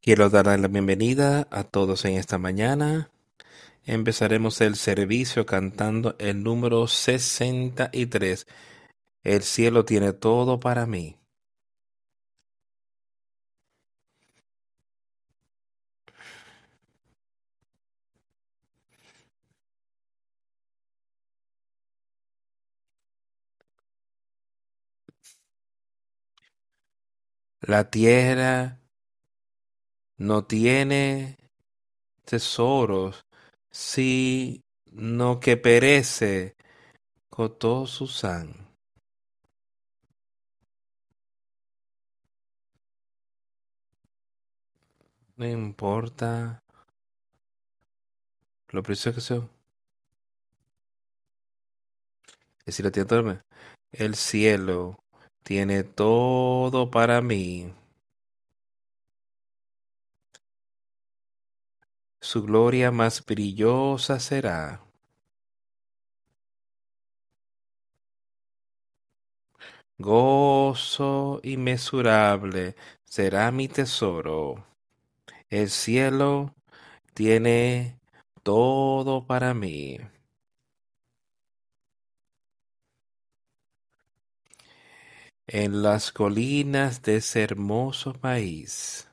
Quiero dar la bienvenida a todos en esta mañana. Empezaremos el servicio cantando el número 63. El cielo tiene todo para mí. La tierra no tiene tesoros, sino que perece con todo su sang. No importa lo precioso que sea. El cielo tiene todo. El cielo tiene todo para mí. Su gloria más brillosa será. Gozo inmesurable será mi tesoro. El cielo tiene todo para mí. En las colinas de ese hermoso país.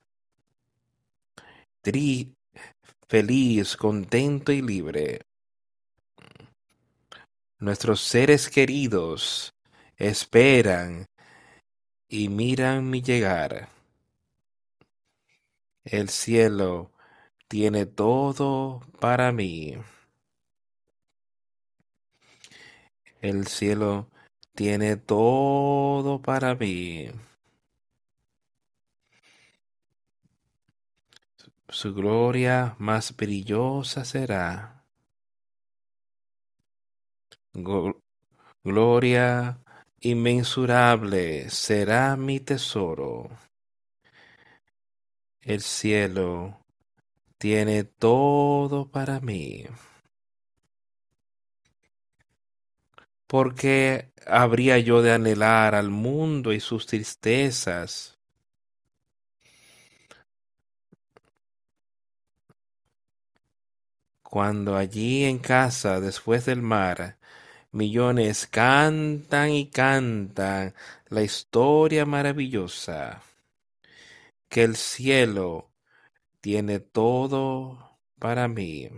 Feliz, contento y libre. Nuestros seres queridos esperan y miran mi llegar. El cielo tiene todo para mí. El cielo tiene todo para mí. Su gloria más brillosa será. Glo- Gloria inmensurable será mi tesoro. El cielo tiene todo para mí. ¿Por qué habría yo de anhelar al mundo y sus tristezas? Cuando allí en casa, después del mar, millones cantan y cantan la historia maravillosa que el cielo tiene todo para mí.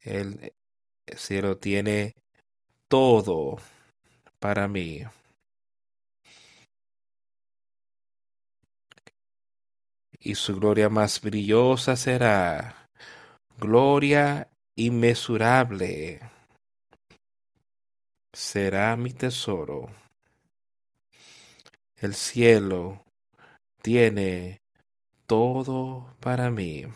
El cielo tiene todo para mí. Y su gloria más brillosa será gloria inmesurable. Será mi tesoro. El cielo tiene todo para mí.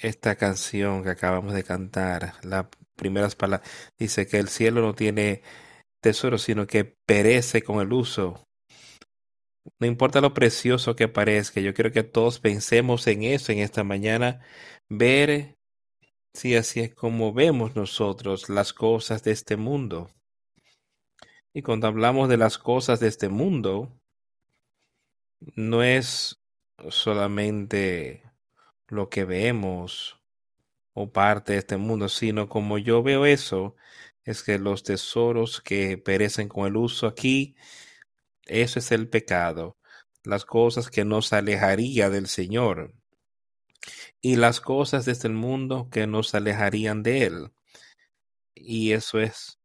Esta canción que acabamos de cantar, las primeras palabras, dice que el cielo no tiene tesoro, sino que perece con el uso. No importa lo precioso que parezca, yo quiero que todos pensemos en eso en esta mañana, ver si así es como vemos nosotros las cosas de este mundo. Y cuando hablamos de las cosas de este mundo, no es solamente lo que vemos o parte de este mundo, sino como yo veo eso, es que los tesoros que perecen con el uso aquí, eso es el pecado, las cosas que nos alejaría del Señor y las cosas de este mundo que nos alejarían de Él. Y eso es,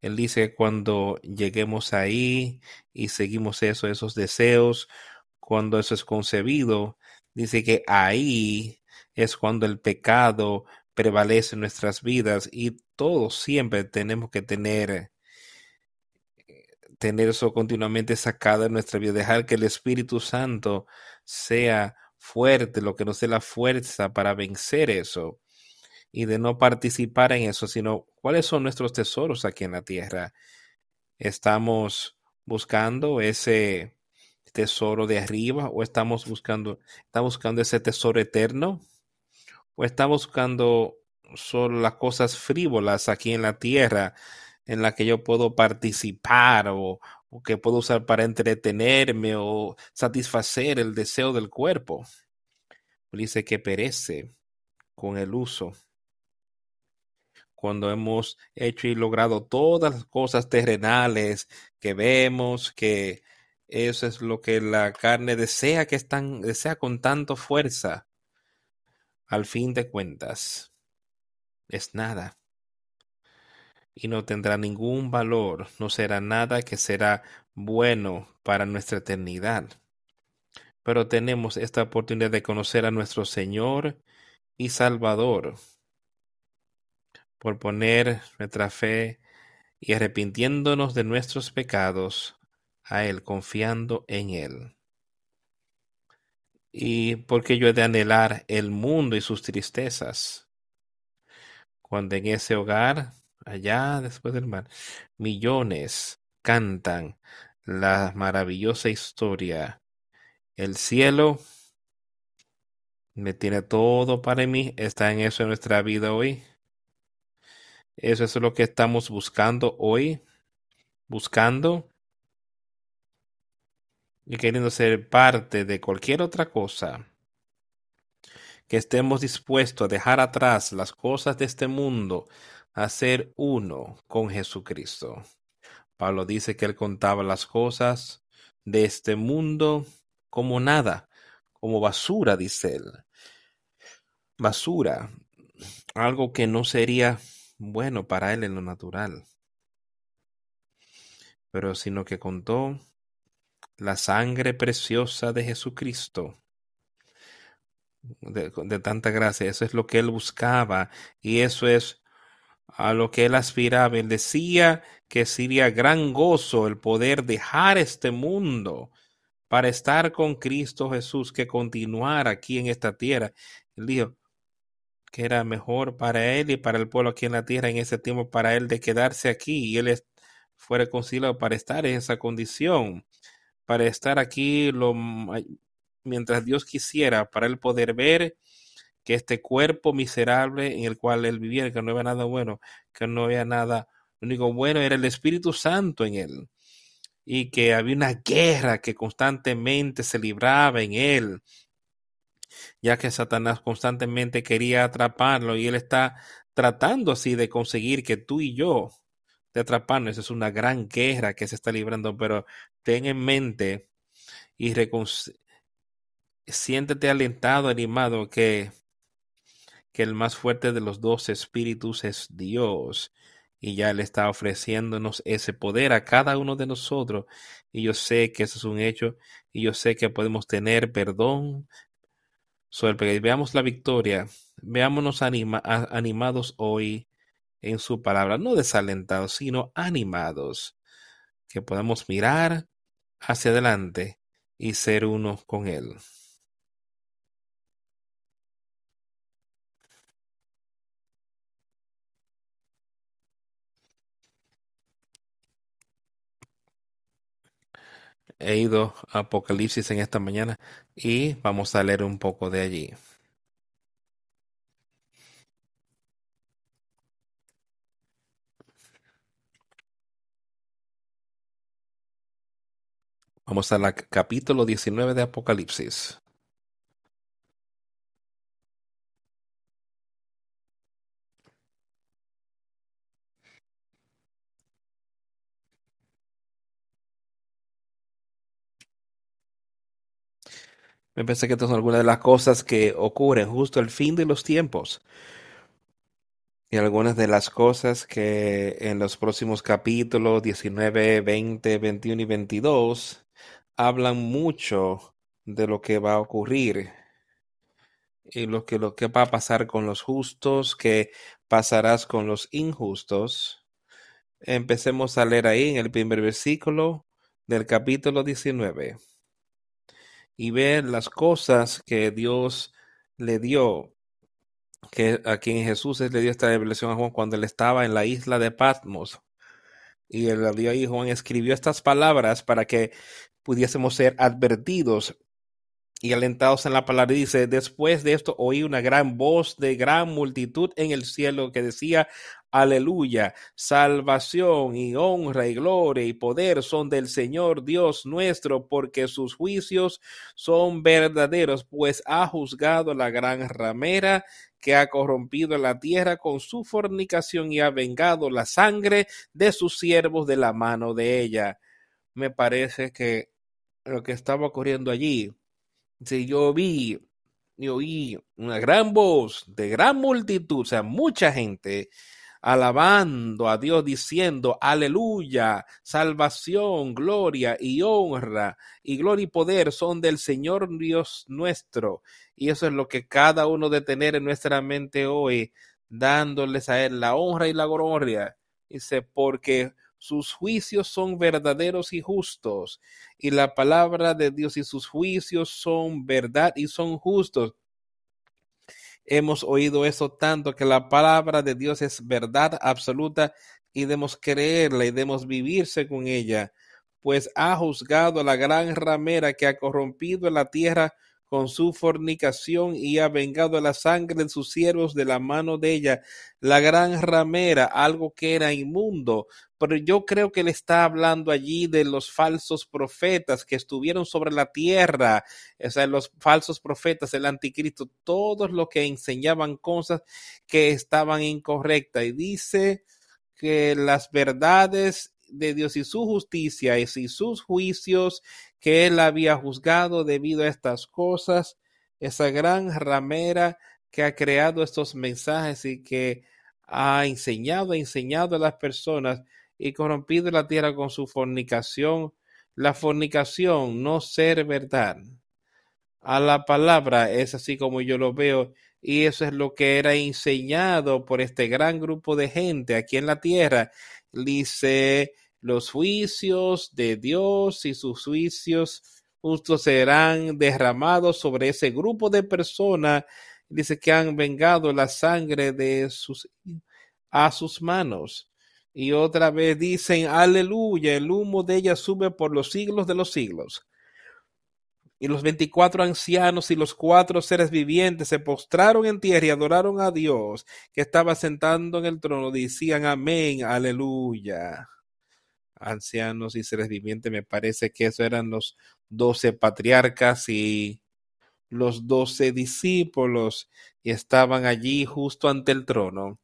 Él dice que cuando lleguemos ahí y seguimos eso, esos deseos, cuando eso es concebido, dice que ahí es cuando el pecado prevalece en nuestras vidas y todos siempre tenemos que tener tener eso continuamente sacado de nuestra vida, dejar que el Espíritu Santo sea fuerte, lo que nos dé la fuerza para vencer eso y de no participar en eso, sino cuáles son nuestros tesoros aquí en la tierra. Estamos buscando ese tesoro de arriba o estamos buscando, estamos buscando ese tesoro eterno o estamos buscando solo las cosas frívolas aquí en la tierra en la que yo puedo participar o, o que puedo usar para entretenerme o satisfacer el deseo del cuerpo. Dice que perece con el uso. Cuando hemos hecho y logrado todas las cosas terrenales que vemos, que eso es lo que la carne desea que están, desea con tanto fuerza. Al fin de cuentas, es nada. Y no tendrá ningún valor, no será nada que será bueno para nuestra eternidad. Pero tenemos esta oportunidad de conocer a nuestro Señor y Salvador por poner nuestra fe y arrepintiéndonos de nuestros pecados a Él, confiando en Él. Y porque yo he de anhelar el mundo y sus tristezas. Cuando en ese hogar, allá después del mar, millones cantan la maravillosa historia. El cielo me tiene todo para mí. Está en eso en nuestra vida hoy. Eso es lo que estamos buscando hoy. Buscando y queriendo ser parte de cualquier otra cosa, que estemos dispuestos a dejar atrás las cosas de este mundo, a ser uno con Jesucristo. Pablo dice que él contaba las cosas de este mundo como nada, como basura, dice él. Basura, algo que no sería bueno para él en lo natural, pero sino que contó la sangre preciosa de Jesucristo. De, tanta gracia, eso es lo que él buscaba y eso es a lo que él aspiraba. Él decía que sería gran gozo el poder dejar este mundo para estar con Cristo Jesús, que continuar aquí en esta tierra. Él dijo que era mejor para él y para el pueblo aquí en la tierra en ese tiempo, para él de quedarse aquí y él fuera conciliado para estar en esa condición para estar aquí lo, mientras Dios quisiera, para él poder ver que este cuerpo miserable en el cual él viviera, que no había nada bueno, que no había nada, lo único bueno era el Espíritu Santo en él, y que había una guerra que constantemente se libraba en él, ya que Satanás constantemente quería atraparlo y él está tratando así de conseguir que tú y yo de atraparnos. Es una gran guerra que se está librando, pero ten en mente y siéntete alentado, animado, que, que el más fuerte de los dos espíritus es Dios. Y ya Él está ofreciéndonos ese poder a cada uno de nosotros. Y yo sé que eso es un hecho. Y yo sé que podemos tener perdón. Sobre veamos la victoria. Veámonos anima, animados hoy en su palabra, no desalentados, sino animados, que podamos mirar hacia adelante y ser uno con Él. He ido a Apocalipsis en esta mañana y vamos a leer un poco de allí. Vamos al capítulo 19 de Apocalipsis. Me pensé que estas son algunas de las cosas que ocurren justo al fin de los tiempos. Y algunas de las cosas que en los próximos capítulos 19, 20, 21 y 22 hablan mucho de lo que va a ocurrir y lo que, lo que va a pasar con los justos, que pasarás con los injustos. Empecemos a leer ahí en el primer versículo del capítulo 19 y ver las cosas que Dios le dio, que a quien Jesús le dio esta revelación a Juan cuando él estaba en la isla de Patmos. Y el dio ahí Juan escribió estas palabras para que pudiésemos ser advertidos y alentados en la palabra. Dice, después de esto oí una gran voz de gran multitud en el cielo que decía, aleluya, salvación y honra y gloria y poder son del Señor Dios nuestro, porque sus juicios son verdaderos, pues ha juzgado la gran ramera que ha corrompido la tierra con su fornicación y ha vengado la sangre de sus siervos de la mano de ella. Me parece que lo que estaba ocurriendo allí si yo vi y oí una gran voz de gran multitud, o sea, mucha gente alabando a Dios diciendo, aleluya, salvación, gloria y honra y gloria y poder son del Señor Dios nuestro. Y eso es lo que cada uno de tener en nuestra mente hoy, dándoles a Él la honra y la gloria. Dice, porque sus juicios son verdaderos y justos, y la palabra de Dios y sus juicios son verdad y son justos. Hemos oído eso tanto que la palabra de Dios es verdad absoluta y debemos creerla y debemos vivir según ella, pues ha juzgado a la gran ramera que ha corrompido la tierra con su fornicación y ha vengado la sangre de sus siervos de la mano de ella, la gran ramera, algo que era inmundo. Pero yo creo que él está hablando allí de los falsos profetas que estuvieron sobre la tierra, o sea, los falsos profetas, el anticristo, todos los que enseñaban cosas que estaban incorrectas. Y dice que las verdades de Dios y su justicia y sus juicios que él había juzgado debido a estas cosas, esa gran ramera que ha creado estos mensajes y que ha enseñado, ha enseñado a las personas y corrompido la tierra con su fornicación. La fornicación, no ser verdad. A la palabra es así como yo lo veo y eso es lo que era enseñado por este gran grupo de gente aquí en la tierra. Dice los juicios de Dios y sus juicios justos serán derramados sobre ese grupo de personas. Dice que han vengado la sangre de sus a sus manos. Y otra vez dicen, aleluya, el humo de ella sube por los siglos de los siglos. Y los veinticuatro ancianos y los cuatro seres vivientes se postraron en tierra y adoraron a Dios que estaba sentando en el trono. Decían, amén, aleluya ancianos y seres vivientes. Me parece que esos eran los doce patriarcas y los doce discípulos y estaban allí justo ante el trono.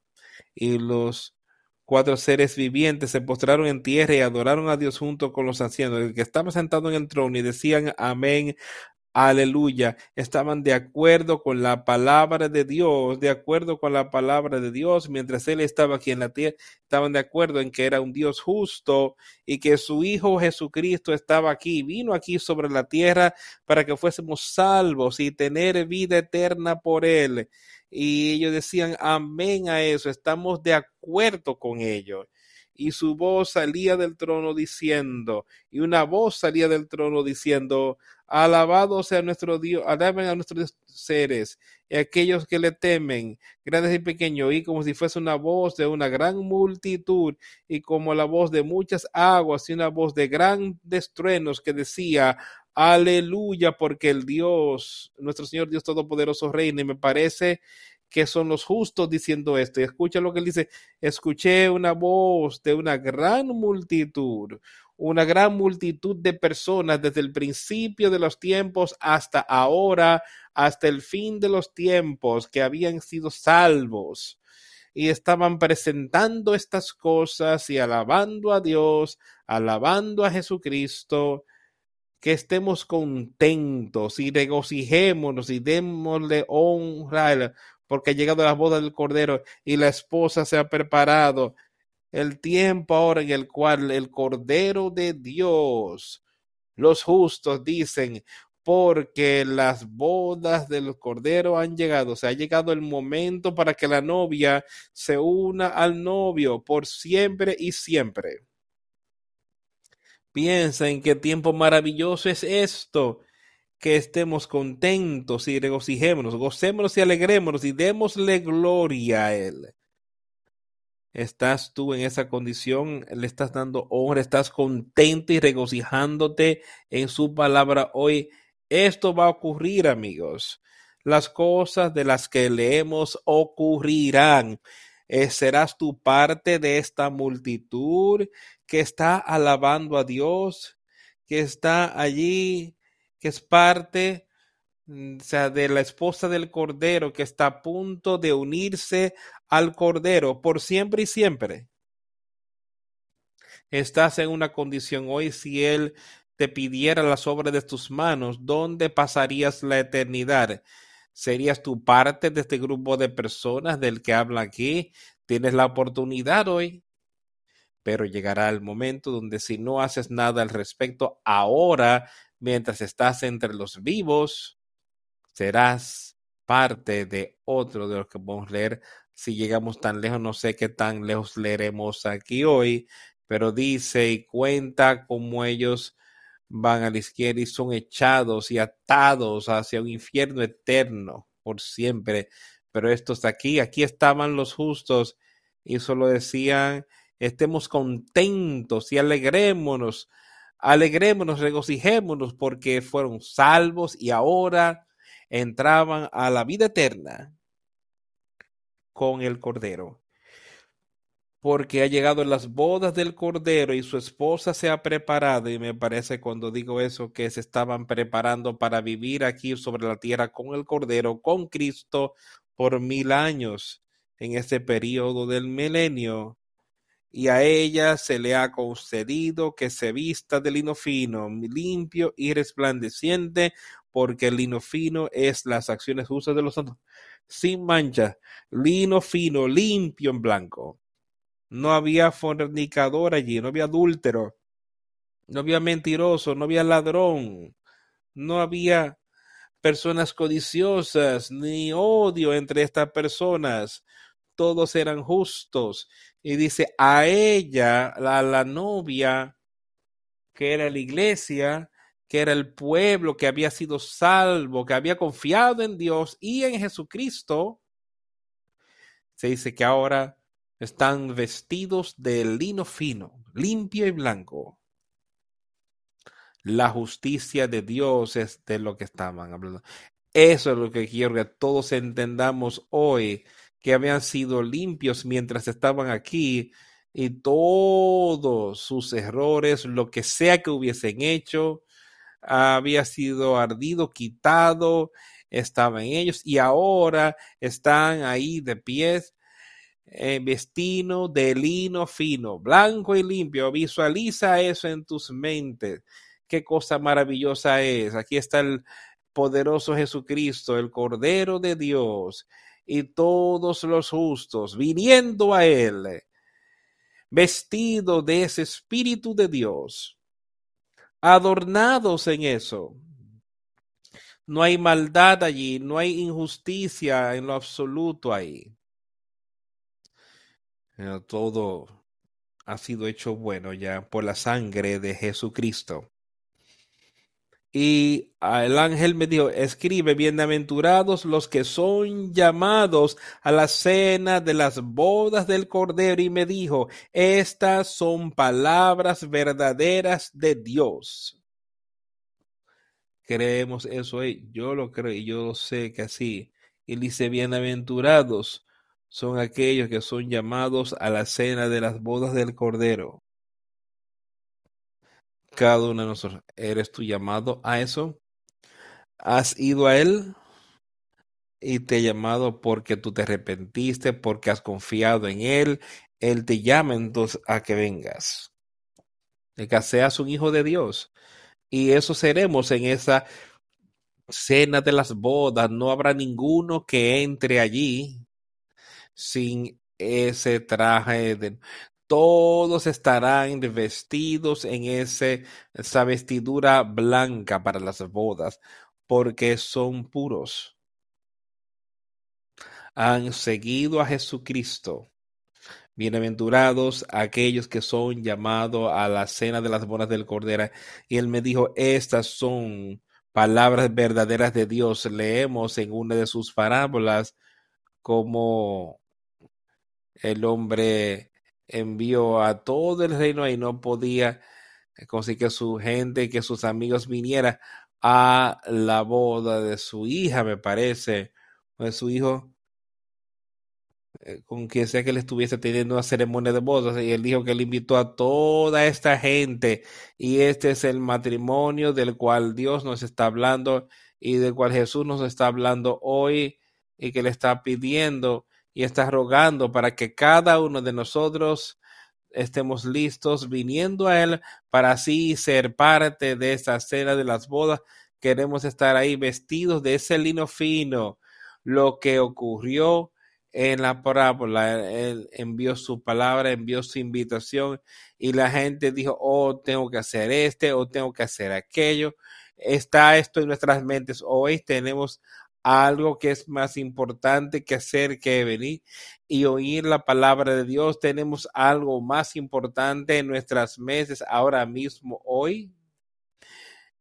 Y los cuatro seres vivientes se postraron en tierra y adoraron a Dios junto con los ancianos, el que estaba sentado en el trono y decían amén, aleluya, estaban de acuerdo con la palabra de Dios, de acuerdo con la palabra de Dios, mientras él estaba aquí en la tierra, estaban de acuerdo en que era un Dios justo y que su Hijo Jesucristo estaba aquí, vino aquí sobre la tierra para que fuésemos salvos y tener vida eterna por él. Y ellos decían amén a eso, estamos de acuerdo con ellos y su voz salía del trono diciendo, y una voz salía del trono diciendo, alabado sea nuestro Dios, alaben a nuestros seres, y aquellos que le temen, grandes y pequeños, y como si fuese una voz de una gran multitud, y como la voz de muchas aguas, y una voz de grandes truenos que decía, aleluya, porque el Dios, nuestro Señor Dios Todopoderoso reina, y me parece que son los justos diciendo esto. Escucha lo que él dice, escuché una voz de una gran multitud, una gran multitud de personas desde el principio de los tiempos hasta ahora, hasta el fin de los tiempos, que habían sido salvos y estaban presentando estas cosas y alabando a Dios, alabando a Jesucristo, que estemos contentos y regocijémonos y démosle honra porque ha llegado la boda del Cordero y la esposa se ha preparado. El tiempo ahora en el cual el Cordero de Dios, los justos dicen, porque las bodas del Cordero han llegado, o sea, ha llegado el momento para que la novia se una al novio por siempre y siempre. Piensa en qué tiempo maravilloso es esto que estemos contentos y regocijémonos, gocémonos y alegrémonos y démosle gloria a Él. ¿Estás tú en esa condición? ¿Le estás dando honra? ¿Estás contento y regocijándote en su palabra hoy? Esto va a ocurrir, amigos. Las cosas de las que leemos ocurrirán. Eh, serás tu parte de esta multitud que está alabando a Dios, que está allí, que es parte o sea, de la esposa del Cordero, que está a punto de unirse al Cordero por siempre y siempre. Estás en una condición hoy si Él te pidiera las obras de tus manos, ¿dónde pasarías la eternidad? ¿Serías tu parte de este grupo de personas del que habla aquí? Tienes la oportunidad hoy, pero llegará el momento donde si no haces nada al respecto ahora, mientras estás entre los vivos, serás parte de otro de los que podemos leer. Si llegamos tan lejos, no sé qué tan lejos leeremos aquí hoy, pero dice y cuenta como ellos van a la izquierda y son echados y atados hacia un infierno eterno por siempre. Pero estos aquí, aquí estaban los justos y solo decían, estemos contentos y alegrémonos, alegrémonos, regocijémonos porque fueron salvos y ahora entraban a la vida eterna con el Cordero porque ha llegado las bodas del Cordero y su esposa se ha preparado, y me parece cuando digo eso que se estaban preparando para vivir aquí sobre la tierra con el Cordero, con Cristo, por mil años en este periodo del milenio. Y a ella se le ha concedido que se vista de lino fino, limpio y resplandeciente, porque el lino fino es las acciones justas de los santos, sin mancha, lino fino, limpio en blanco no había fornicador allí, no había adúltero, no había mentiroso, no había ladrón, no había personas codiciosas, ni odio entre estas personas. Todos eran justos. Y dice, a ella, a la novia, que era la iglesia, que era el pueblo que había sido salvo, que había confiado en Dios y en Jesucristo, se dice que ahora están vestidos de lino fino, limpio y blanco. La justicia de Dios es de lo que estaban hablando. Eso es lo que quiero que todos entendamos hoy, que habían sido limpios mientras estaban aquí y todos sus errores, lo que sea que hubiesen hecho, había sido ardido, quitado, estaba en ellos y ahora están ahí de pies eh, vestido de lino fino, blanco y limpio. Visualiza eso en tus mentes. Qué cosa maravillosa es. Aquí está el poderoso Jesucristo, el Cordero de Dios, y todos los justos viniendo a Él, vestido de ese Espíritu de Dios, adornados en eso. No hay maldad allí, no hay injusticia en lo absoluto ahí. Eh, todo ha sido hecho bueno ya por la sangre de Jesucristo. Y el ángel me dijo, escribe, bienaventurados los que son llamados a la cena de las bodas del Cordero. Y me dijo, estas son palabras verdaderas de Dios. Creemos eso, yo lo creo y yo sé que así. Y dice, bienaventurados son aquellos que son llamados a la cena de las bodas del Cordero. Cada uno de nosotros, ¿eres tú llamado a eso? ¿Has ido a Él? Y te ha llamado porque tú te arrepentiste, porque has confiado en Él. Él te llama entonces a que vengas. Que seas un hijo de Dios. Y eso seremos en esa cena de las bodas. No habrá ninguno que entre allí sin ese traje de todos estarán vestidos en esa vestidura blanca para las bodas, porque son puros. Han seguido a Jesucristo. Bienaventurados aquellos que son llamados a la cena de las bodas del Cordero. Y él me dijo, estas son palabras verdaderas de Dios. Leemos en una de sus parábolas como el hombre envió a todo el reino y no podía conseguir que su gente, que sus amigos vinieran a la boda de su hija, me parece, o de su hijo, eh, con quien sea que él estuviese teniendo una ceremonia de bodas, y él dijo que él invitó a toda esta gente, y este es el matrimonio del cual Dios nos está hablando y del cual Jesús nos está hablando hoy, y que le está pidiendo y está rogando para que cada uno de nosotros estemos listos viniendo a Él para así ser parte de esa cena de las bodas. Queremos estar ahí vestidos de ese lino fino. Lo que ocurrió en la parábola, Él envió su palabra, envió su invitación y la gente dijo, oh, tengo que hacer este o tengo que hacer aquello. Está esto en nuestras mentes. Hoy tenemos algo que es más importante que hacer que venir y oír la palabra de Dios. Tenemos algo más importante en nuestras meses ahora mismo, hoy.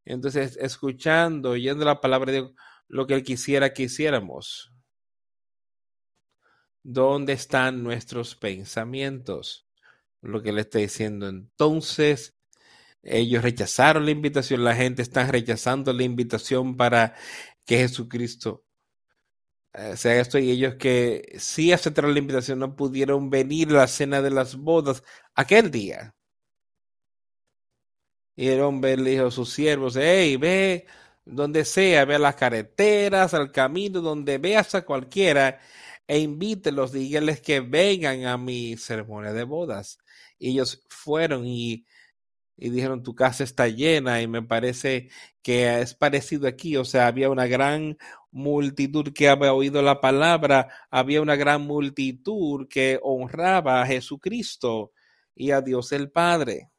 Entonces, escuchando, oyendo la palabra de Dios, lo que Él quisiera que hiciéramos. ¿Dónde están nuestros pensamientos? Lo que le está diciendo. Entonces, ellos rechazaron la invitación, la gente está rechazando la invitación para que Jesucristo eh, sea esto y ellos que sí aceptaron la invitación no pudieron venir a la cena de las bodas aquel día. Y el hombre le dijo a sus siervos, hey, ve donde sea, ve a las carreteras, al camino, donde veas a cualquiera e invítelos, díganles que vengan a mi ceremonia de bodas. Ellos fueron y y dijeron tu casa está llena y me parece que es parecido aquí, o sea, había una gran multitud que había oído la palabra, había una gran multitud que honraba a Jesucristo y a Dios el Padre.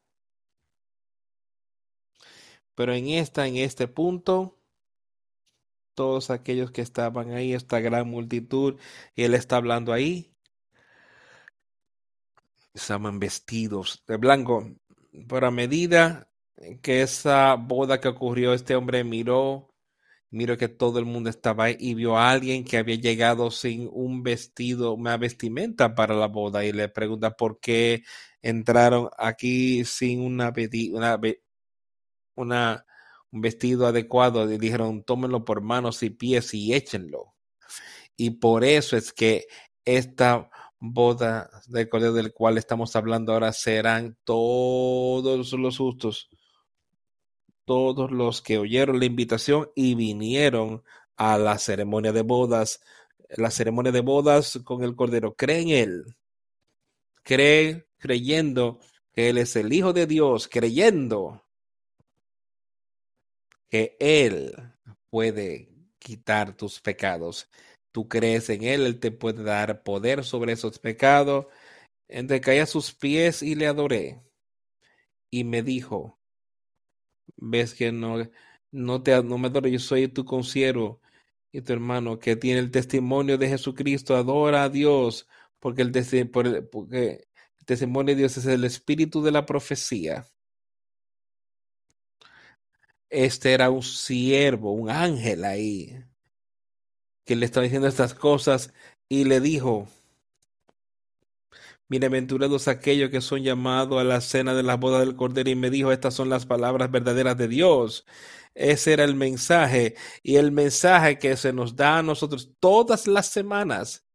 Pero en esta, en este punto, todos aquellos que estaban ahí, esta gran multitud, y él está hablando ahí, estaban vestidos de blanco. Pero a medida que esa boda que ocurrió, este hombre miró, miró que todo el mundo estaba ahí y vio a alguien que había llegado sin un vestido, una vestimenta para la boda y le pregunta por qué entraron aquí sin una, una, un vestido adecuado y dijeron tómenlo por manos y pies y échenlo. Y por eso es que esta boda del Cordero del cual estamos hablando ahora serán todos los justos, todos los que oyeron la invitación y vinieron a la ceremonia de bodas, la ceremonia de bodas con el Cordero. Creen en Él, creen, creyendo que Él es el Hijo de Dios, creyendo que Él puede quitar tus pecados tú crees en Él, Él te puede dar poder sobre esos pecados. Entonces caí a sus pies y le adoré. Y me dijo, ves que no, no, te, no me adoro, yo soy tu consiervo y tu hermano que tiene el testimonio de Jesucristo, adora a Dios, porque el, porque el testimonio de Dios es el espíritu de la profecía. Este era un siervo, un ángel ahí que le estaba diciendo estas cosas y le dijo, Bienaventurados aquellos que son llamados a la cena de las bodas del Cordero y me dijo, estas son las palabras verdaderas de Dios. Ese era el mensaje y el mensaje que se nos da a nosotros todas las semanas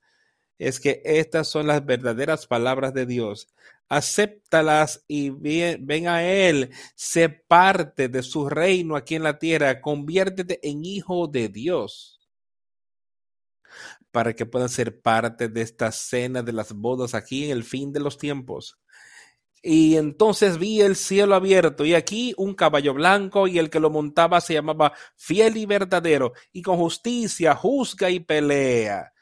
es que estas son las verdaderas palabras de Dios. Acéptalas y ven a Él, sé parte de su reino aquí en la tierra, conviértete en hijo de Dios para que puedan ser parte de esta cena de las bodas aquí en el fin de los tiempos. Y entonces vi el cielo abierto y aquí un caballo blanco y el que lo montaba se llamaba fiel y verdadero y con justicia juzga y pelea.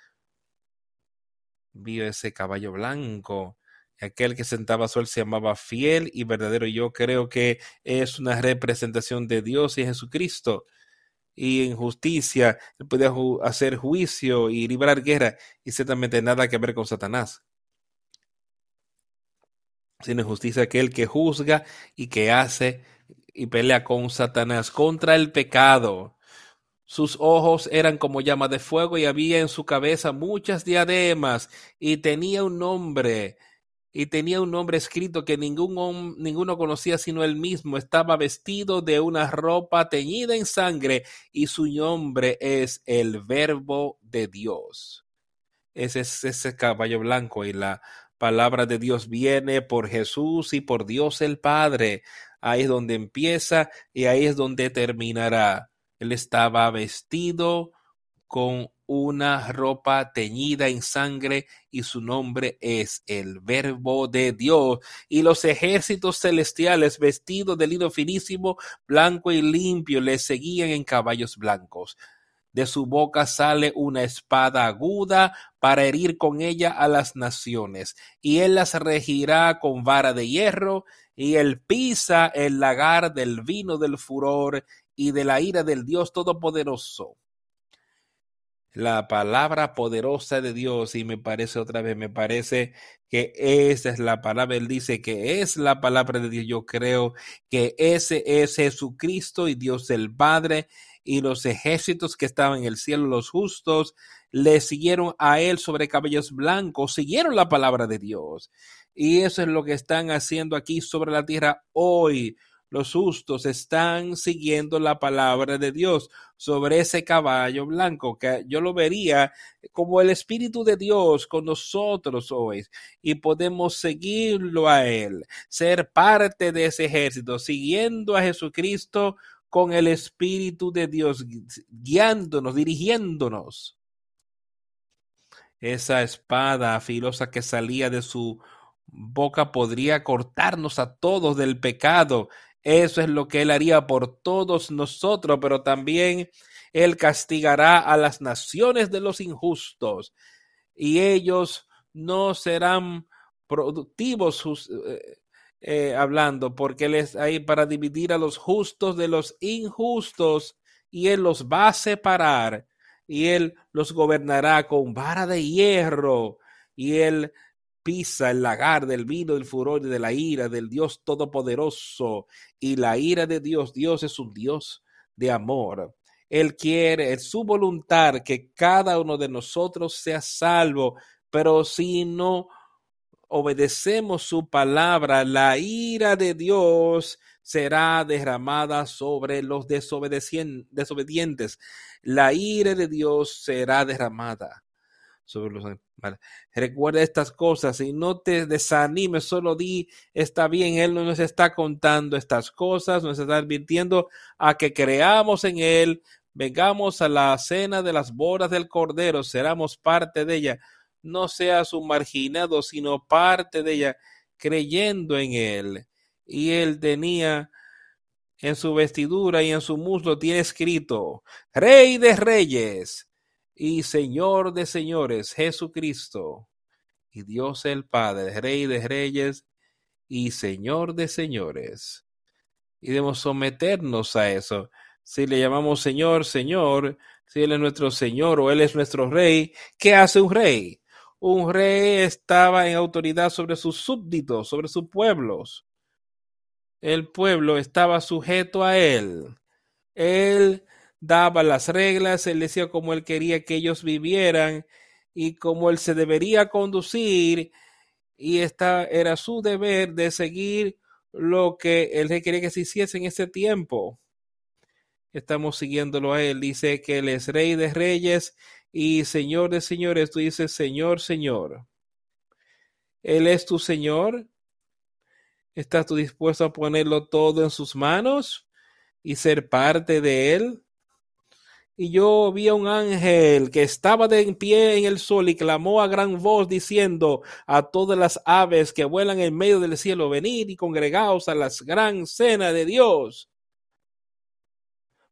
Vi ese caballo blanco. Aquel que sentaba sol se llamaba fiel y verdadero. Yo creo que es una representación de Dios y Jesucristo y en justicia, él podía hacer juicio y librar guerra, y ciertamente nada que ver con Satanás. Sino justicia aquel que juzga y que hace y pelea con Satanás contra el pecado. Sus ojos eran como llama de fuego y había en su cabeza muchas diademas y tenía un nombre y tenía un nombre escrito que ningún, ninguno conocía sino él mismo. Estaba vestido de una ropa teñida en sangre y su nombre es el Verbo de Dios. Ese es ese caballo blanco y la palabra de Dios viene por Jesús y por Dios el Padre. Ahí es donde empieza y ahí es donde terminará. Él estaba vestido con una ropa teñida en sangre y su nombre es el Verbo de Dios. Y los ejércitos celestiales vestidos de lino finísimo, blanco y limpio le seguían en caballos blancos. De su boca sale una espada aguda para herir con ella a las naciones, y él las regirá con vara de hierro, y él pisa el lagar del vino del furor y de la ira del Dios Todopoderoso la palabra poderosa de Dios y me parece otra vez, me parece que esa es la palabra, él dice que es la palabra de Dios, yo creo que ese es Jesucristo y Dios el Padre y los ejércitos que estaban en el cielo, los justos, le siguieron a él sobre cabellos blancos, siguieron la palabra de Dios. Y eso es lo que están haciendo aquí sobre la tierra hoy los justos están siguiendo la palabra de Dios sobre ese caballo blanco, que yo lo vería como el Espíritu de Dios con nosotros hoy y podemos seguirlo a Él, ser parte de ese ejército, siguiendo a Jesucristo con el Espíritu de Dios, guiándonos, dirigiéndonos. Esa espada filosa que salía de su boca podría cortarnos a todos del pecado eso es lo que Él haría por todos nosotros, pero también Él castigará a las naciones de los injustos y ellos no serán productivos eh, eh, hablando, porque Él es ahí para dividir a los justos de los injustos y Él los va a separar y Él los gobernará con vara de hierro y Él pisa el lagar del vino, del furor y de la ira del Dios Todopoderoso. Y la ira de Dios, Dios es un Dios de amor. Él quiere, es su voluntad que cada uno de nosotros sea salvo, pero si no obedecemos su palabra, la ira de Dios será derramada sobre los desobedientes. La ira de Dios será derramada Recuerda estas cosas y no te desanimes, solo di, está bien, Él no nos está contando estas cosas, nos está advirtiendo a que creamos en Él, vengamos a la cena de las bodas del Cordero, seramos parte de ella. No seas un marginado, sino parte de ella, creyendo en Él. Y Él tenía en su vestidura y en su muslo tiene escrito, Rey de Reyes y Señor de señores, Jesucristo, y Dios el Padre, Rey de reyes y Señor de señores. Y debemos someternos a eso. Si le llamamos Señor, Señor, si Él es nuestro Señor o Él es nuestro Rey, ¿qué hace un rey? Un rey estaba en autoridad sobre sus súbditos, sobre sus pueblos. El pueblo estaba sujeto a Él. Él daba las reglas, él decía cómo él quería que ellos vivieran y cómo él se debería conducir y esta era su deber de seguir lo que él quería que se hiciese en ese tiempo. Estamos siguiéndolo a él. Dice que él es rey de reyes y señor de señores. Tú dices, Señor, Señor. Él es tu Señor. ¿Estás tú dispuesto a ponerlo todo en sus manos y ser parte de él? Y yo vi a un ángel que estaba de pie en el sol y clamó a gran voz diciendo a todas las aves que vuelan en medio del cielo, venid y congregaos a la gran cena de Dios,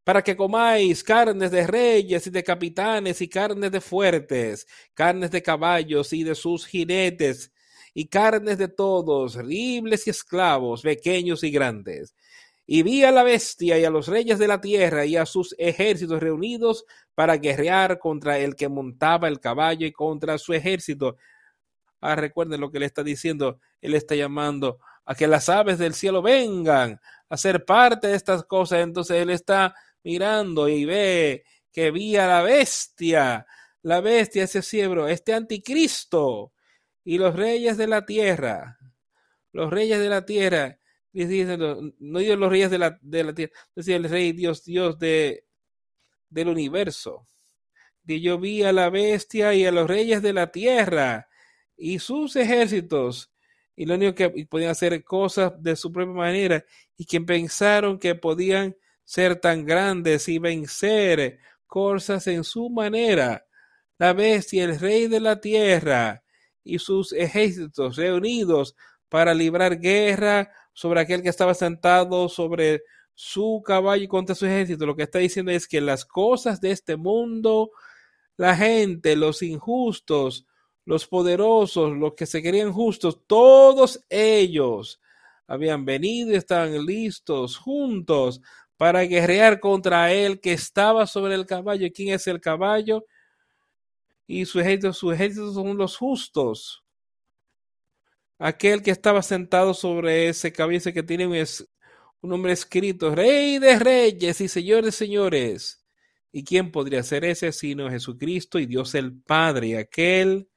para que comáis carnes de reyes y de capitanes y carnes de fuertes, carnes de caballos y de sus jinetes, y carnes de todos, libres y esclavos, pequeños y grandes y vi a la bestia y a los reyes de la tierra y a sus ejércitos reunidos para guerrear contra el que montaba el caballo y contra su ejército. Ah, recuerden lo que le está diciendo. Él está llamando a que las aves del cielo vengan a ser parte de estas cosas. Entonces él está mirando y ve que vi a la bestia, la bestia, ese ciebro, este anticristo, y los reyes de la tierra, los reyes de la tierra, no digo los reyes de la, de la tierra, decía el rey Dios, Dios de, del universo. Y yo vi a la bestia y a los reyes de la tierra y sus ejércitos, y lo único que podían hacer cosas de su propia manera, y que pensaron que podían ser tan grandes y vencer cosas en su manera. La bestia, el rey de la tierra, y sus ejércitos reunidos para librar guerra sobre aquel que estaba sentado sobre su caballo contra su ejército. Lo que está diciendo es que las cosas de este mundo, la gente, los injustos, los poderosos, los que se querían justos, todos ellos habían venido y estaban listos juntos para guerrear contra él que estaba sobre el caballo. ¿Quién es el caballo? y su ejército, su ejército son los justos. Aquel que estaba sentado sobre ese cabeza que tiene un, un nombre escrito, Rey de Reyes y Señor de Señores. ¿Y quién podría ser ese sino Jesucristo y Dios el Padre? Aquel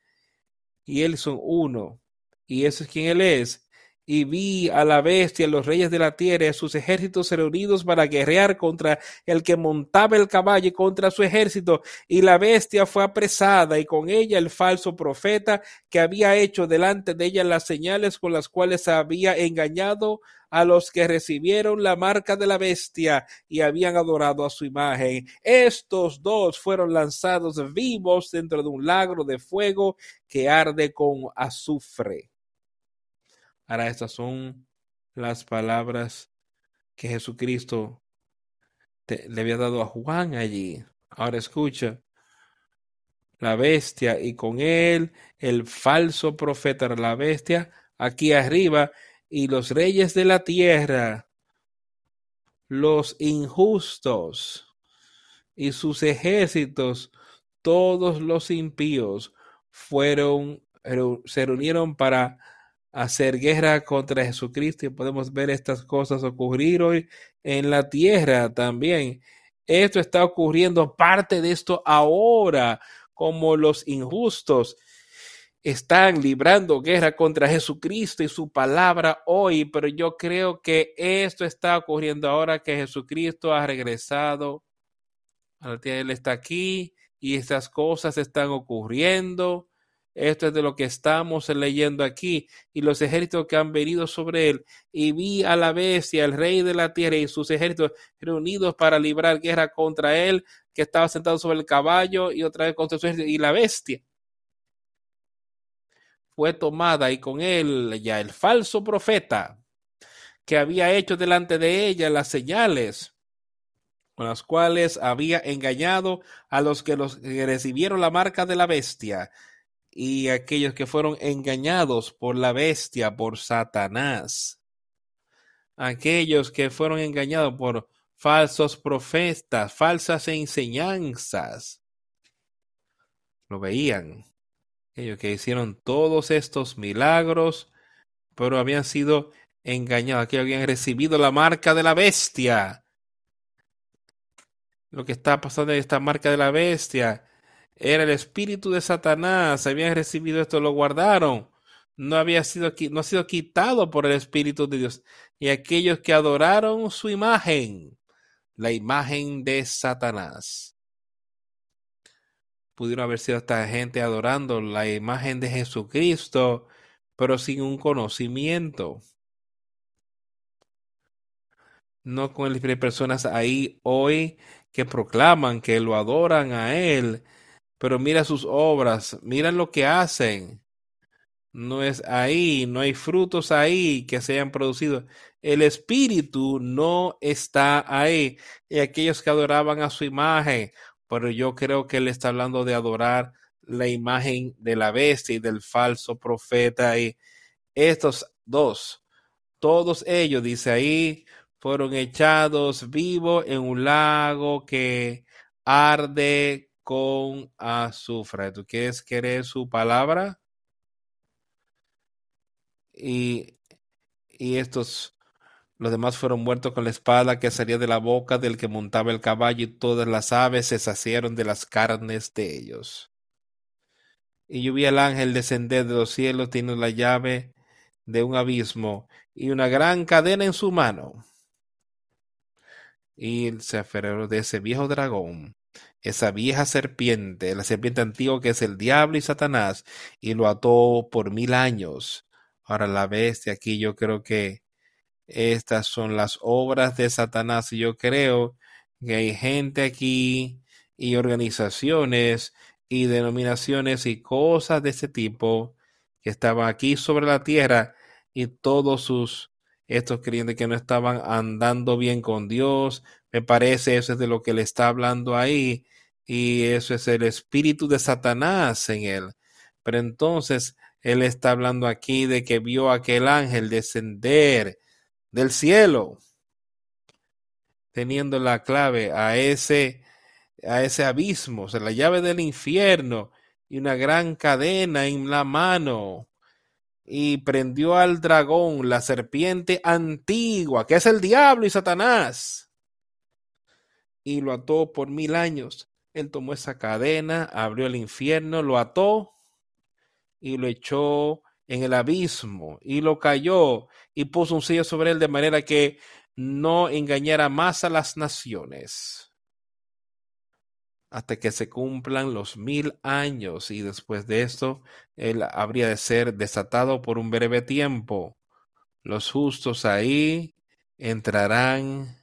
y Él son uno. Y eso es quien Él es y vi a la bestia, los reyes de la tierra y sus ejércitos reunidos para guerrear contra el que montaba el caballo y contra su ejército. Y la bestia fue apresada y con ella el falso profeta que había hecho delante de ella las señales con las cuales había engañado a los que recibieron la marca de la bestia y habían adorado a su imagen. Estos dos fueron lanzados vivos dentro de un lago de fuego que arde con azufre. Ahora estas son las palabras que Jesucristo le había dado a Juan allí. Ahora escucha. La bestia y con él el falso profeta, la bestia aquí arriba y los reyes de la tierra, los injustos y sus ejércitos, todos los impíos fueron, se reunieron para hacer guerra contra Jesucristo y podemos ver estas cosas ocurrir hoy en la tierra también. Esto está ocurriendo, parte de esto ahora, como los injustos están librando guerra contra Jesucristo y su palabra hoy, pero yo creo que esto está ocurriendo ahora que Jesucristo ha regresado la tierra. Él está aquí y estas cosas están ocurriendo esto es de lo que estamos leyendo aquí. Y los ejércitos que han venido sobre él. Y vi a la bestia, el rey de la tierra y sus ejércitos reunidos para librar guerra contra él, que estaba sentado sobre el caballo y otra vez contra su ejército. Y la bestia fue tomada y con él ya el falso profeta que había hecho delante de ella las señales con las cuales había engañado a los que los recibieron la marca de la bestia y aquellos que fueron engañados por la bestia, por Satanás. Aquellos que fueron engañados por falsos profetas, falsas enseñanzas. Lo veían. Ellos que hicieron todos estos milagros, pero habían sido engañados, que habían recibido la marca de la bestia. Lo que está pasando en esta marca de la bestia era el espíritu de Satanás, habían recibido esto, lo guardaron. No había sido no ha sido quitado por el espíritu de Dios. Y aquellos que adoraron su imagen, la imagen de Satanás. Pudieron haber sido esta gente adorando la imagen de Jesucristo, pero sin un conocimiento. No con el personas ahí hoy que proclaman que lo adoran a Él, pero mira sus obras, miran lo que hacen. No es ahí, no hay frutos ahí que se hayan producido. El espíritu no está ahí. Y aquellos que adoraban a su imagen, pero yo creo que él está hablando de adorar la imagen de la bestia y del falso profeta. Y estos dos, todos ellos, dice ahí, fueron echados vivos en un lago que arde con azufre. ¿Tú quieres querer su palabra? Y, y estos, los demás fueron muertos con la espada que salía de la boca del que montaba el caballo y todas las aves se saciaron de las carnes de ellos. Y yo vi al ángel descender de los cielos, tiene la llave de un abismo y una gran cadena en su mano. Y se aferró de ese viejo dragón, esa vieja serpiente, la serpiente antigua que es el diablo y Satanás, y lo ató por mil años. Ahora la bestia aquí yo creo que estas son las obras de Satanás y yo creo que hay gente aquí y organizaciones y denominaciones y cosas de ese tipo que estaban aquí sobre la tierra y todos sus estos creyentes que no estaban andando bien con Dios. Me parece eso es de lo que le está hablando ahí y eso es el espíritu de Satanás en él. Pero entonces él está hablando aquí de que vio a aquel ángel descender del cielo, teniendo la clave a ese a ese abismo, o sea, la llave del infierno y una gran cadena en la mano y prendió al dragón, la serpiente antigua, que es el diablo y Satanás, y lo ató por mil años. Él tomó esa cadena, abrió el infierno, lo ató y lo echó en el abismo y lo cayó y puso un sello sobre él de manera que no engañara más a las naciones hasta que se cumplan los mil años y después de esto él habría de ser desatado por un breve tiempo. Los justos ahí entrarán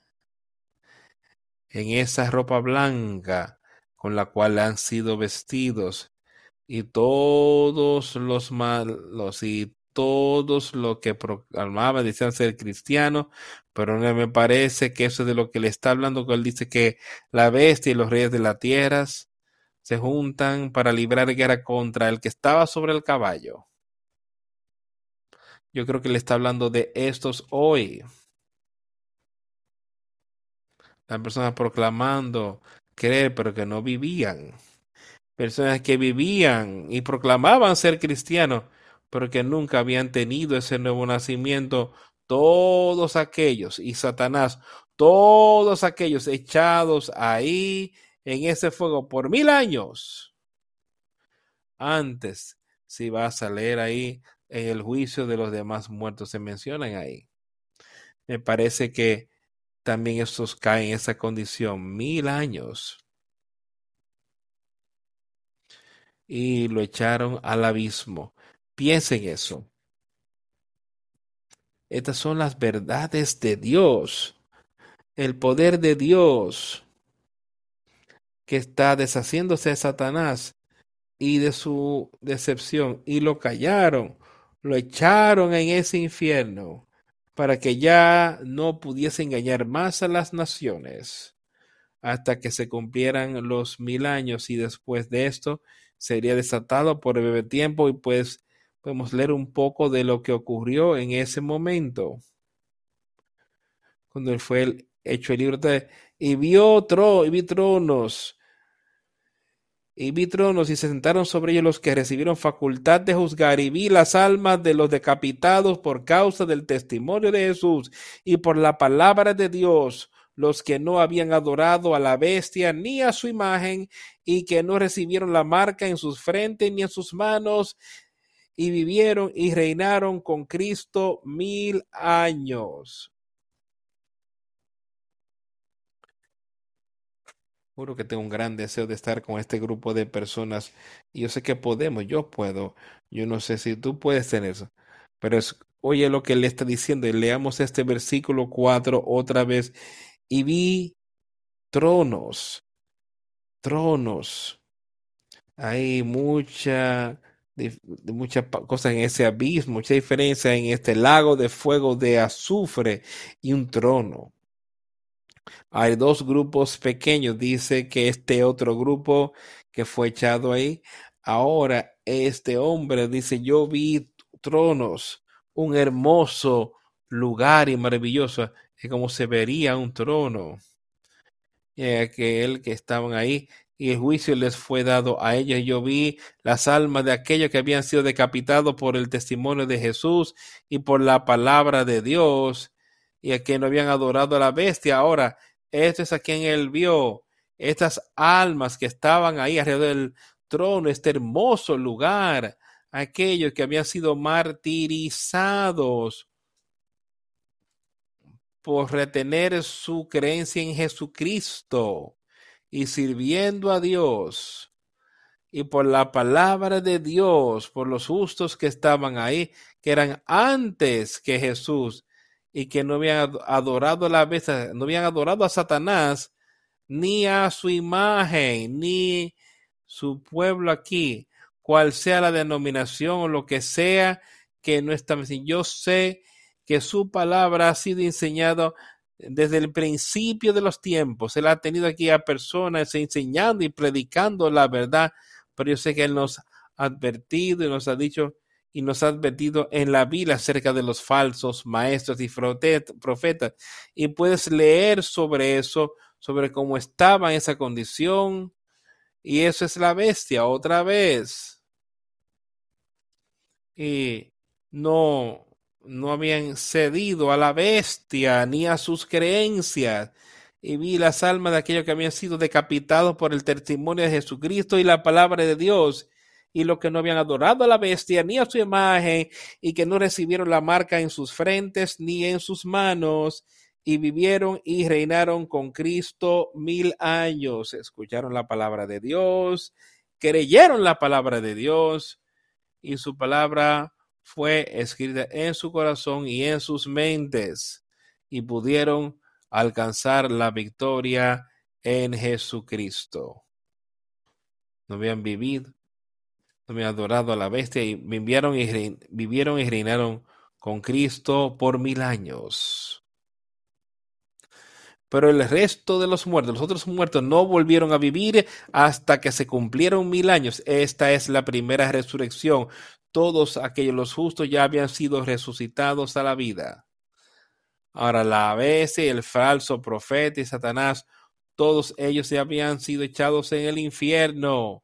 en esa ropa blanca con la cual han sido vestidos y todos los malos y todos los que proclamaban decían ser cristianos, pero me parece que eso es de lo que le está hablando, que él dice que la bestia y los reyes de la tierra se juntan para librar guerra contra el que estaba sobre el caballo. Yo creo que le está hablando de estos hoy. Las personas proclamando creer, pero que no vivían. Personas que vivían y proclamaban ser cristianos, pero que nunca habían tenido ese nuevo nacimiento, todos aquellos, y Satanás, todos aquellos echados ahí en ese fuego por mil años. Antes, si vas a leer ahí en el juicio de los demás muertos, se mencionan ahí. Me parece que también estos caen en esa condición, mil años. Y lo echaron al abismo. Piensen eso. Estas son las verdades de Dios, el poder de Dios que está deshaciéndose de Satanás y de su decepción y lo callaron, lo echaron en ese infierno para que ya no pudiese engañar más a las naciones hasta que se cumplieran los mil años y después de esto sería desatado por el breve tiempo y pues podemos leer un poco de lo que ocurrió en ese momento. Cuando fue hecho el libro de, y vio tro, y vi tronos, y vi tronos y se sentaron sobre ellos los que recibieron facultad de juzgar, y vi las almas de los decapitados por causa del testimonio de Jesús y por la palabra de Dios, los que no habían adorado a la bestia ni a su imagen, y que no recibieron la marca en sus frentes ni en sus manos, y vivieron y reinaron con Cristo mil años. Juro que tengo un gran deseo de estar con este grupo de personas y yo sé que podemos, yo puedo, yo no sé si tú puedes tener eso, pero es, oye lo que le está diciendo y leamos este versículo 4 otra vez y vi tronos, tronos. Hay mucha muchas cosas en ese abismo, mucha diferencia en este lago de fuego de azufre y un trono. Hay dos grupos pequeños, dice que este otro grupo que fue echado ahí, ahora este hombre dice, yo vi tronos, un hermoso lugar y maravilloso, es como se vería un trono. Y aquel que estaban ahí y el juicio les fue dado a ellos. Yo vi las almas de aquellos que habían sido decapitados por el testimonio de Jesús y por la palabra de Dios, y a que no habían adorado a la bestia. Ahora, esto es a quien él vio, estas almas que estaban ahí alrededor del trono, este hermoso lugar, aquellos que habían sido martirizados por retener su creencia en Jesucristo y sirviendo a Dios y por la palabra de Dios, por los justos que estaban ahí, que eran antes que Jesús y que no habían adorado a la bestia, no habían adorado a Satanás, ni a su imagen, ni su pueblo aquí, cual sea la denominación o lo que sea que no está. Yo sé que su palabra ha sido enseñado desde el principio de los tiempos. Él ha tenido aquí a personas enseñando y predicando la verdad, pero yo sé que Él nos ha advertido y nos ha dicho y nos ha advertido en la Biblia acerca de los falsos maestros y profetas. Y puedes leer sobre eso, sobre cómo estaba en esa condición. Y eso es la bestia otra vez. Y no, no habían cedido a la bestia ni a sus creencias. Y vi las almas de aquellos que habían sido decapitados por el testimonio de Jesucristo y la palabra de Dios y los que no habían adorado a la bestia ni a su imagen y que no recibieron la marca en sus frentes ni en sus manos y vivieron y reinaron con Cristo mil años. Escucharon la palabra de Dios, creyeron la palabra de Dios y su palabra fue escrita en su corazón y en sus mentes y pudieron alcanzar la victoria en Jesucristo. No habían vivido me adorado a la bestia y vivieron y, vivieron y reinaron con Cristo por mil años. Pero el resto de los muertos, los otros muertos, no volvieron a vivir hasta que se cumplieron mil años. Esta es la primera resurrección. Todos aquellos, los justos, ya habían sido resucitados a la vida. Ahora la bestia, el falso profeta y Satanás, todos ellos ya habían sido echados en el infierno.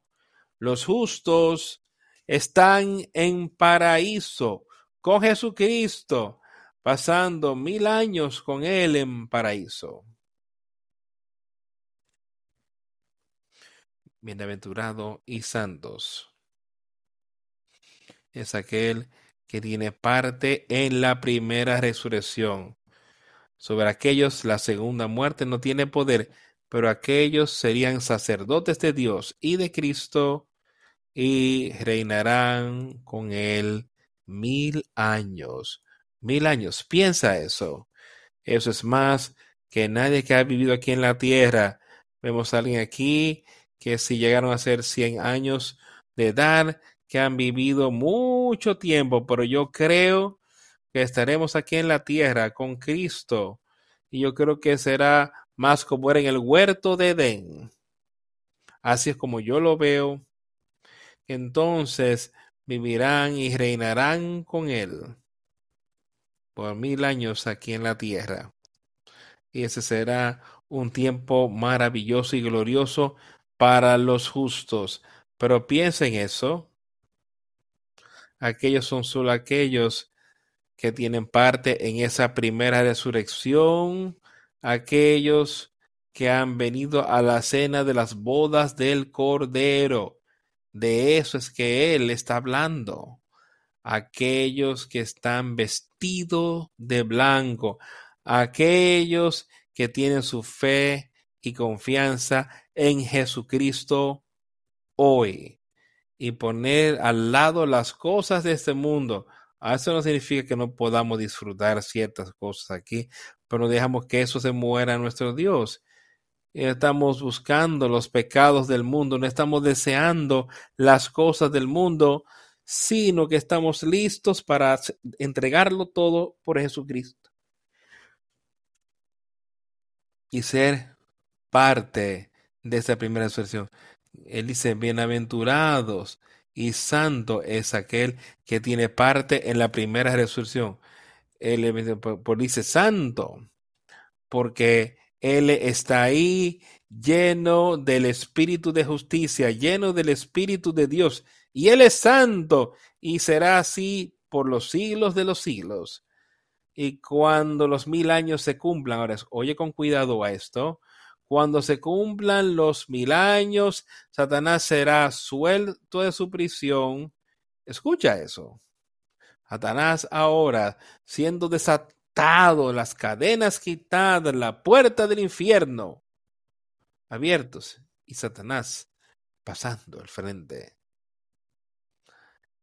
Los justos están en paraíso con Jesucristo, pasando mil años con Él en paraíso. Bienaventurado y santos es aquel que tiene parte en la primera resurrección. Sobre aquellos la segunda muerte no tiene poder, pero aquellos serían sacerdotes de Dios y de Cristo y reinarán con él mil años. Mil años. Piensa eso. Eso es más que nadie que ha vivido aquí en la tierra. Vemos a alguien aquí que si llegaron a ser 100 años de edad, que han vivido mucho tiempo, pero yo creo que estaremos aquí en la tierra con Cristo. Y yo creo que será más como era en el huerto de Edén. Así es como yo lo veo. Entonces vivirán y reinarán con él por mil años aquí en la tierra. Y ese será un tiempo maravilloso y glorioso para los justos. Pero piensen eso. Aquellos son solo aquellos que tienen parte en esa primera resurrección, aquellos que han venido a la cena de las bodas del Cordero. De eso es que Él está hablando. Aquellos que están vestidos de blanco, aquellos que tienen su fe y confianza en Jesucristo hoy y poner al lado las cosas de este mundo. Eso no significa que no podamos disfrutar ciertas cosas aquí, pero dejamos que eso se muera nuestro Dios. Estamos buscando los pecados del mundo, no estamos deseando las cosas del mundo, sino que estamos listos para entregarlo todo por Jesucristo. Y ser parte de esa primera resurrección. Él dice, bienaventurados y santo es aquel que tiene parte en la primera resurrección. Él dice santo, porque Él está ahí lleno del espíritu de justicia, lleno del espíritu de Dios. Y Él es santo y será así por los siglos de los siglos. Y cuando los mil años se cumplan, ahora oye con cuidado a esto, Cuando se cumplan los mil años, Satanás será suelto de su prisión. Escucha eso. Satanás ahora, siendo desatado, las cadenas quitadas, la puerta del infierno abiertos y Satanás pasando al frente.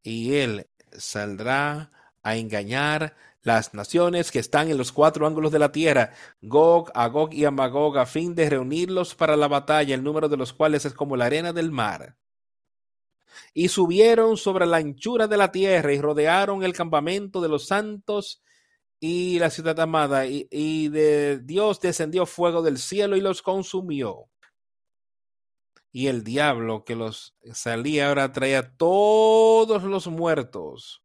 Y él saldrá a engañar las naciones que están en los cuatro ángulos de la tierra, Gog, Agog y Amagog, a fin de reunirlos para la batalla, el número de los cuales es como la arena del mar. Y subieron sobre la anchura de la tierra y rodearon el campamento de los santos y la ciudad amada, y, de Dios descendió fuego del cielo y los consumió. Y el diablo que los salía ahora traía todos los muertos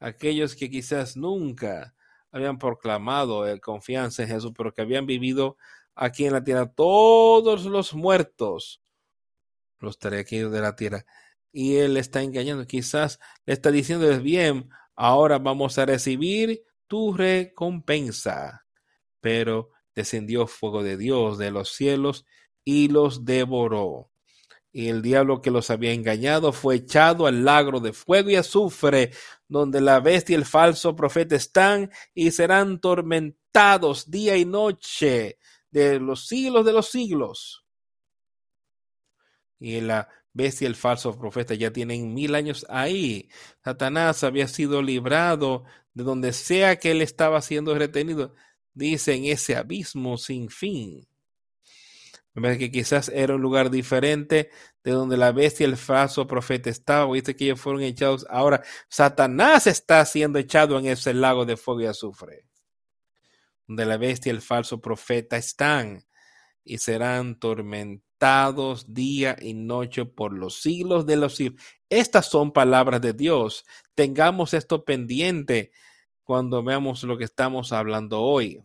aquellos que quizás nunca habían proclamado el confianza en Jesús, pero que habían vivido aquí en la tierra, todos los muertos, los traídos de la tierra. Y él está engañando, quizás le está diciendo, bien, ahora vamos a recibir tu recompensa. Pero descendió fuego de Dios de los cielos y los devoró y el diablo que los había engañado fue echado al lago de fuego y azufre, donde la bestia y el falso profeta están y serán tormentados día y noche de los siglos de los siglos. Y la bestia el falso profeta ya tienen mil años ahí. Satanás había sido librado de donde sea que él estaba siendo retenido, dice en ese abismo sin fin. Que quizás era un lugar diferente de donde la bestia el falso profeta estaban. Viste que ellos fueron echados. Ahora Satanás está siendo echado en ese lago de fuego y azufre. Donde la bestia el falso profeta están y serán tormentados día y noche por los siglos de los siglos. Estas son palabras de Dios. Tengamos esto pendiente cuando veamos lo que estamos hablando hoy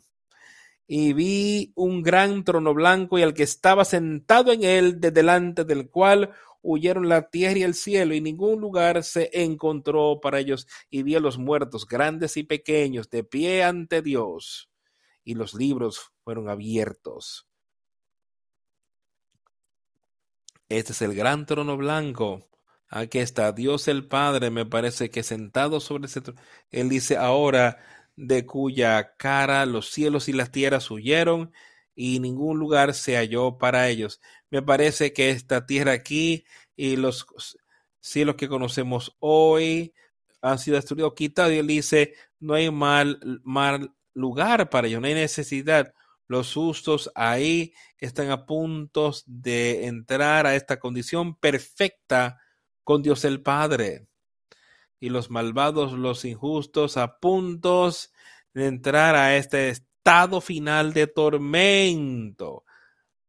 y vi un gran trono blanco y al que estaba sentado en él, de delante del cual huyeron la tierra y el cielo, y ningún lugar se encontró para ellos, y vi a los muertos, grandes y pequeños, de pie ante Dios, y los libros fueron abiertos. Este es el gran trono blanco. Aquí está Dios el Padre, me parece que sentado sobre ese trono. Él dice ahora, de cuya cara los cielos y las tierras huyeron y ningún lugar se halló para ellos. Me parece que esta tierra aquí y los cielos que conocemos hoy han sido destruidos, quitados. Y él dice, no hay mal, mal lugar para ellos, no hay necesidad. Los justos ahí están a punto de entrar a esta condición perfecta con Dios el Padre y los malvados, los injustos, a puntos de entrar a este estado final de tormento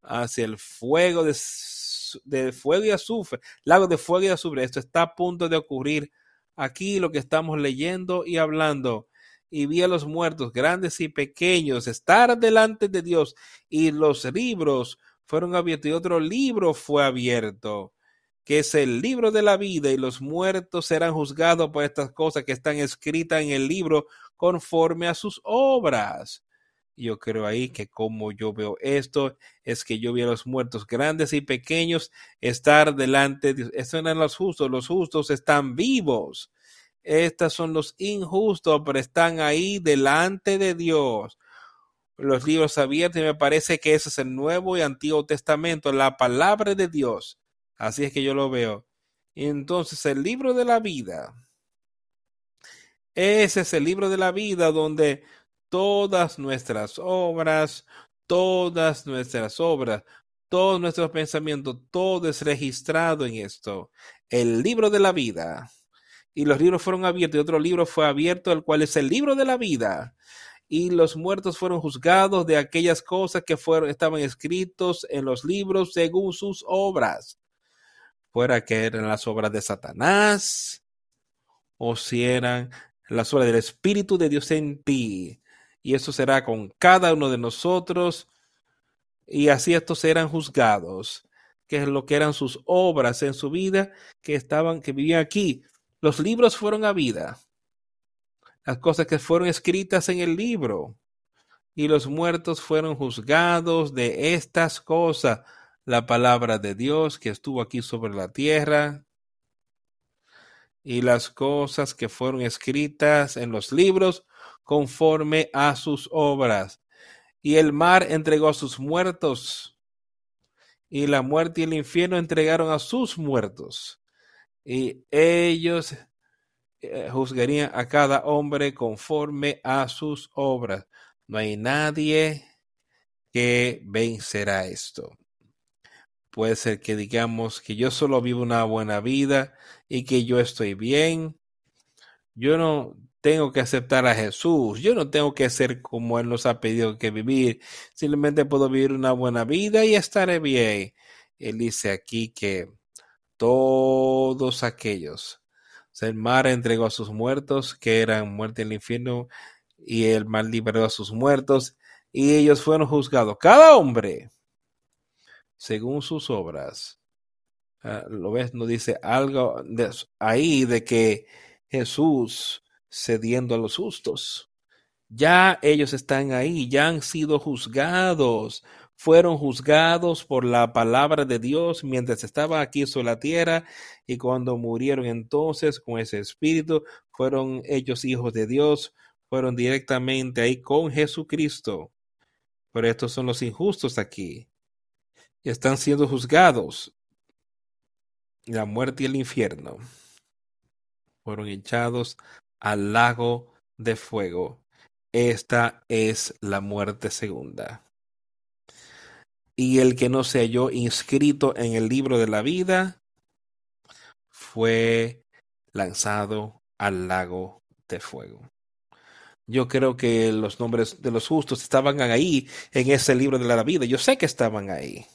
hacia el fuego de, fuego y azufre, lago de fuego y azufre. Esto está a punto de ocurrir aquí, lo que estamos leyendo y hablando. Y vi a los muertos, grandes y pequeños, estar delante de Dios, y los libros fueron abiertos, y otro libro fue abierto que es el libro de la vida y los muertos serán juzgados por estas cosas que están escritas en el libro conforme a sus obras. Yo creo ahí que como yo veo esto, es que yo vi a los muertos grandes y pequeños estar delante de Estos eran los justos, los justos están vivos. Estos son los injustos, pero están ahí delante de Dios. Los libros abiertos, y me parece que ese es el Nuevo y Antiguo Testamento, la palabra de Dios Así es que yo lo veo. Entonces, el libro de la vida. Ese es el libro de la vida donde todas nuestras obras, todas nuestras obras, todos nuestros pensamientos, todo es registrado en esto. El libro de la vida. Y los libros fueron abiertos y otro libro fue abierto, el cual es el libro de la vida. Y los muertos fueron juzgados de aquellas cosas que fueron, estaban escritos en los libros según sus obras fuera que eran las obras de Satanás o si eran las obras del Espíritu de Dios en ti. Y eso será con cada uno de nosotros. Y así estos serán juzgados, que es lo que eran sus obras en su vida, que estaban, que vivían aquí. Los libros fueron a vida. Las cosas que fueron escritas en el libro. y los muertos fueron juzgados de estas cosas. La palabra de Dios que estuvo aquí sobre la tierra y las cosas que fueron escritas en los libros conforme a sus obras. Y el mar entregó a sus muertos, y la muerte y el infierno entregaron a sus muertos. Y ellos eh, juzgarían a cada hombre conforme a sus obras. No hay nadie que vencerá esto. Puede ser que digamos que yo solo vivo una buena vida y que yo estoy bien. Yo no tengo que aceptar a Jesús. Yo no tengo que ser como Él nos ha pedido que vivir. Simplemente puedo vivir una buena vida y estaré bien. Él dice aquí que todos aquellos, el mar entregó a sus muertos, que eran muerte en el infierno, y el mal liberó a sus muertos, y ellos fueron juzgados, cada hombre, según sus obras. Ah, ¿Lo ves? No dice algo ahí de que Jesús cediendo a los justos. Ya ellos están ahí, ya han sido juzgados, fueron juzgados por la palabra de Dios mientras estaba aquí sobre la tierra y cuando murieron entonces con ese espíritu, fueron ellos hijos de Dios, fueron directamente ahí con Jesucristo. Pero estos son los injustos aquí. Y están siendo juzgados. La muerte y el infierno fueron echados al lago de fuego. Esta es la muerte segunda. Y el que no se halló inscrito en el libro de la vida fue lanzado al lago de fuego. Yo creo que los nombres de los justos estaban ahí en ese libro de la vida. Yo sé que estaban ahí.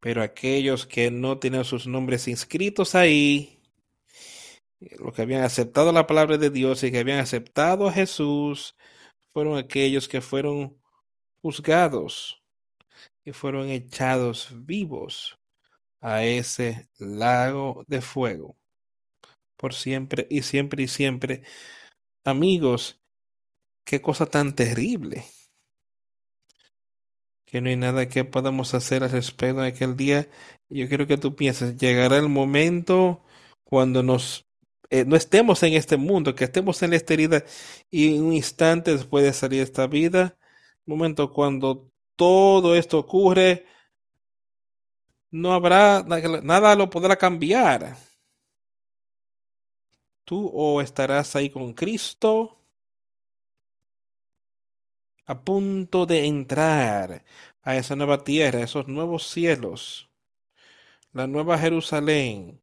Pero aquellos que no tienen sus nombres inscritos ahí, los que habían aceptado la palabra de Dios y que habían aceptado a Jesús, fueron aquellos que fueron juzgados y fueron echados vivos a ese lago de fuego por siempre y siempre y siempre Amigos, qué cosa tan terrible. Que no hay nada que podamos hacer al respecto de aquel día. Yo quiero que tú pienses, llegará el momento cuando nos eh, no estemos en este mundo, que estemos en la esterilidad y un instante después de salir de esta vida, momento cuando todo esto ocurre, no habrá nada lo podrá cambiar. Tú o estarás ahí con Cristo a punto de entrar a esa nueva tierra, esos nuevos cielos, la nueva Jerusalén,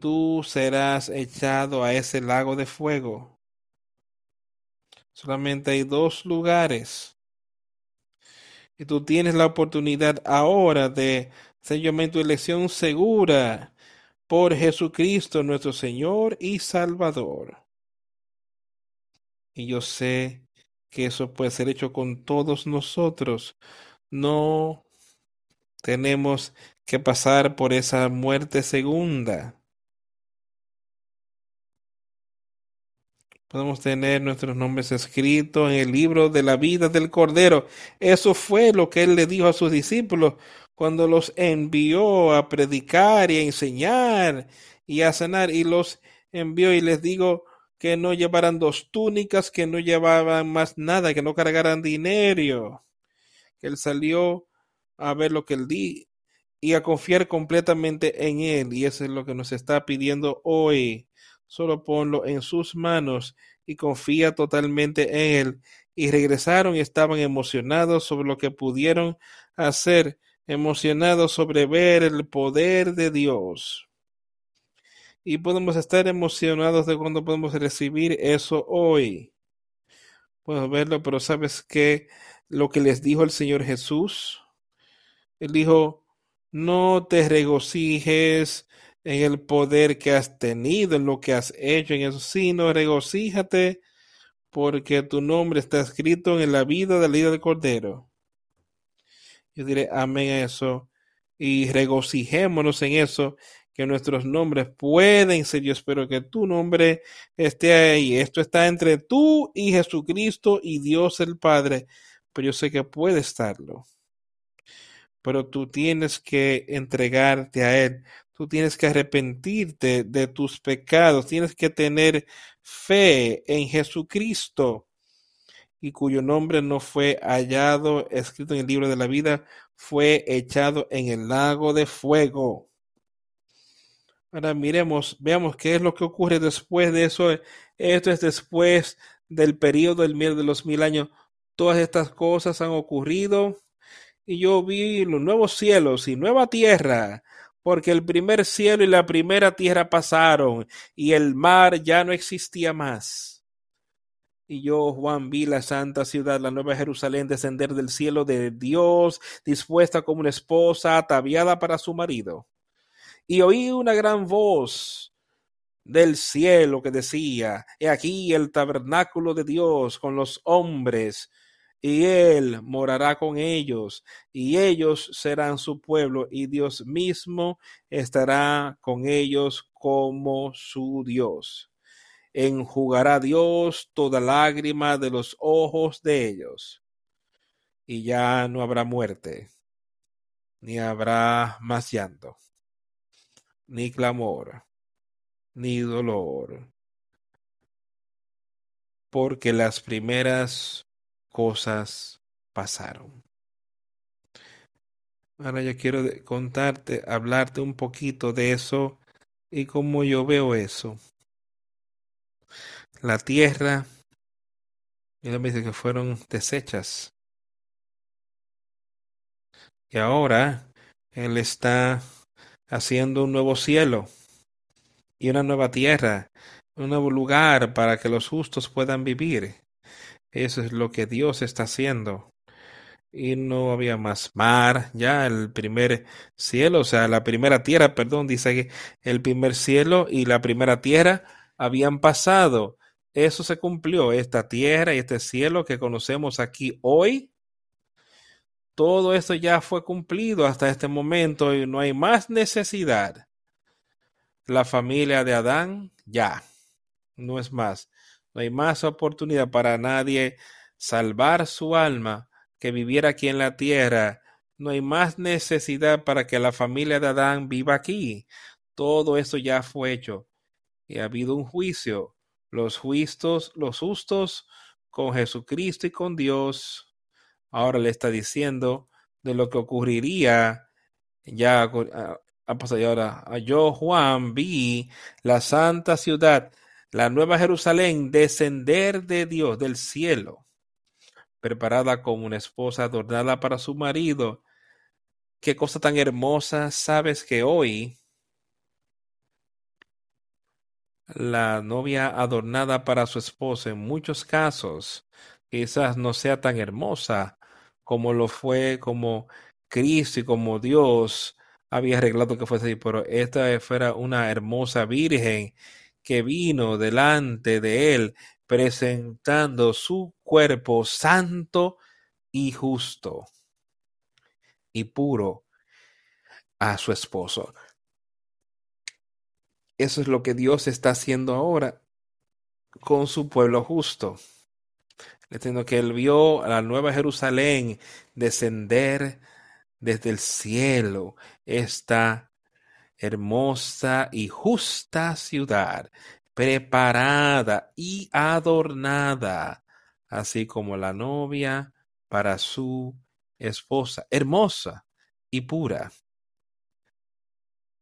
tú serás echado a ese lago de fuego. Solamente hay dos lugares. Y tú tienes la oportunidad ahora de hacer tu elección segura por Jesucristo nuestro Señor y Salvador. Y yo sé que eso puede ser hecho con todos nosotros. No tenemos que pasar por esa muerte segunda. Podemos tener nuestros nombres escritos en el libro de la vida del Cordero. Eso fue lo que él le dijo a sus discípulos cuando los envió a predicar y a enseñar y a sanar y los envió y les digo que no llevaran dos túnicas, que no llevaban más nada, que no cargaran dinero. Él salió a ver lo que él di y a confiar completamente en él y eso es lo que nos está pidiendo hoy. Solo ponlo en sus manos y confía totalmente en él. Y regresaron y estaban emocionados sobre lo que pudieron hacer emocionados sobre ver el poder de Dios. Y podemos estar emocionados de cuando podemos recibir eso hoy. Puedo verlo, pero ¿sabes qué? Lo que les dijo el Señor Jesús. Él dijo, no te regocijes en el poder que has tenido, en lo que has hecho, en eso, sino regocíjate porque tu nombre está escrito en la vida del líder del Cordero. Yo diré amén a eso y regocijémonos en eso, que nuestros nombres pueden ser. Yo espero que tu nombre esté ahí. Esto está entre tú y Jesucristo y Dios el Padre, pero yo sé que puede estarlo. Pero tú tienes que entregarte a Él. Tú tienes que arrepentirte de tus pecados. Tienes que tener fe en Jesucristo y cuyo nombre no fue hallado escrito en el libro de la vida, fue echado en el lago de fuego. Ahora miremos, veamos qué es lo que ocurre después de eso. Esto es después del periodo del mil de los mil años. Todas estas cosas han ocurrido y yo vi los nuevos cielos y nueva tierra, porque el primer cielo y la primera tierra pasaron y el mar ya no existía más. Y yo, Juan, vi la santa ciudad, la nueva Jerusalén, descender del cielo de Dios, dispuesta como una esposa ataviada para su marido. Y oí una gran voz del cielo que decía, He aquí el tabernáculo de Dios con los hombres, y él morará con ellos, y ellos serán su pueblo, y Dios mismo estará con ellos como su Dios. Enjugará Dios toda lágrima de los ojos de ellos, y ya no habrá muerte, ni habrá más llanto, ni clamor, ni dolor, porque las primeras cosas pasaron. Ahora yo quiero contarte, hablarte un poquito de eso y cómo yo veo eso la tierra, y me dice que fueron deshechas. Y ahora Él está haciendo un nuevo cielo y una nueva tierra, un nuevo lugar para que los justos puedan vivir. Eso es lo que Dios está haciendo. Y no había más mar, ya el primer cielo, o sea, la primera tierra, perdón, dice que el primer cielo y la primera tierra habían pasado eso se cumplió, esta tierra y este cielo que conocemos aquí hoy. Todo esto ya fue cumplido hasta este momento y no hay más necesidad. La familia de Adán ya, no es más. No hay más oportunidad para nadie salvar su alma que viviera aquí en la tierra. No hay más necesidad para que la familia de Adán viva aquí. Todo esto ya fue hecho y ha habido un juicio los justos, los justos con Jesucristo y con Dios. Ahora le está diciendo de lo que ocurriría ya ha pasado ahora. Yo, Juan, vi la santa ciudad, la nueva Jerusalén, descender de Dios del cielo, preparada como una esposa adornada para su marido. Qué cosa tan hermosa, sabes que hoy la novia adornada para su esposo en muchos casos quizás no sea tan hermosa como lo fue como Cristo y como Dios había arreglado que fuese así, pero esta fuera una hermosa virgen que vino delante de él presentando su cuerpo santo y justo y puro a su esposo. Eso es lo que Dios está haciendo ahora con su pueblo justo. Diciendo que él vio a la nueva Jerusalén descender desde el cielo, esta hermosa y justa ciudad, preparada y adornada, así como la novia para su esposa, hermosa y pura,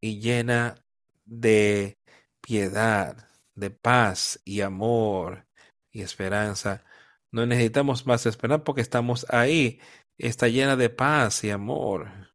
y llena de piedad, de paz y amor y esperanza. No necesitamos más esperar porque estamos ahí. Está llena de paz y amor.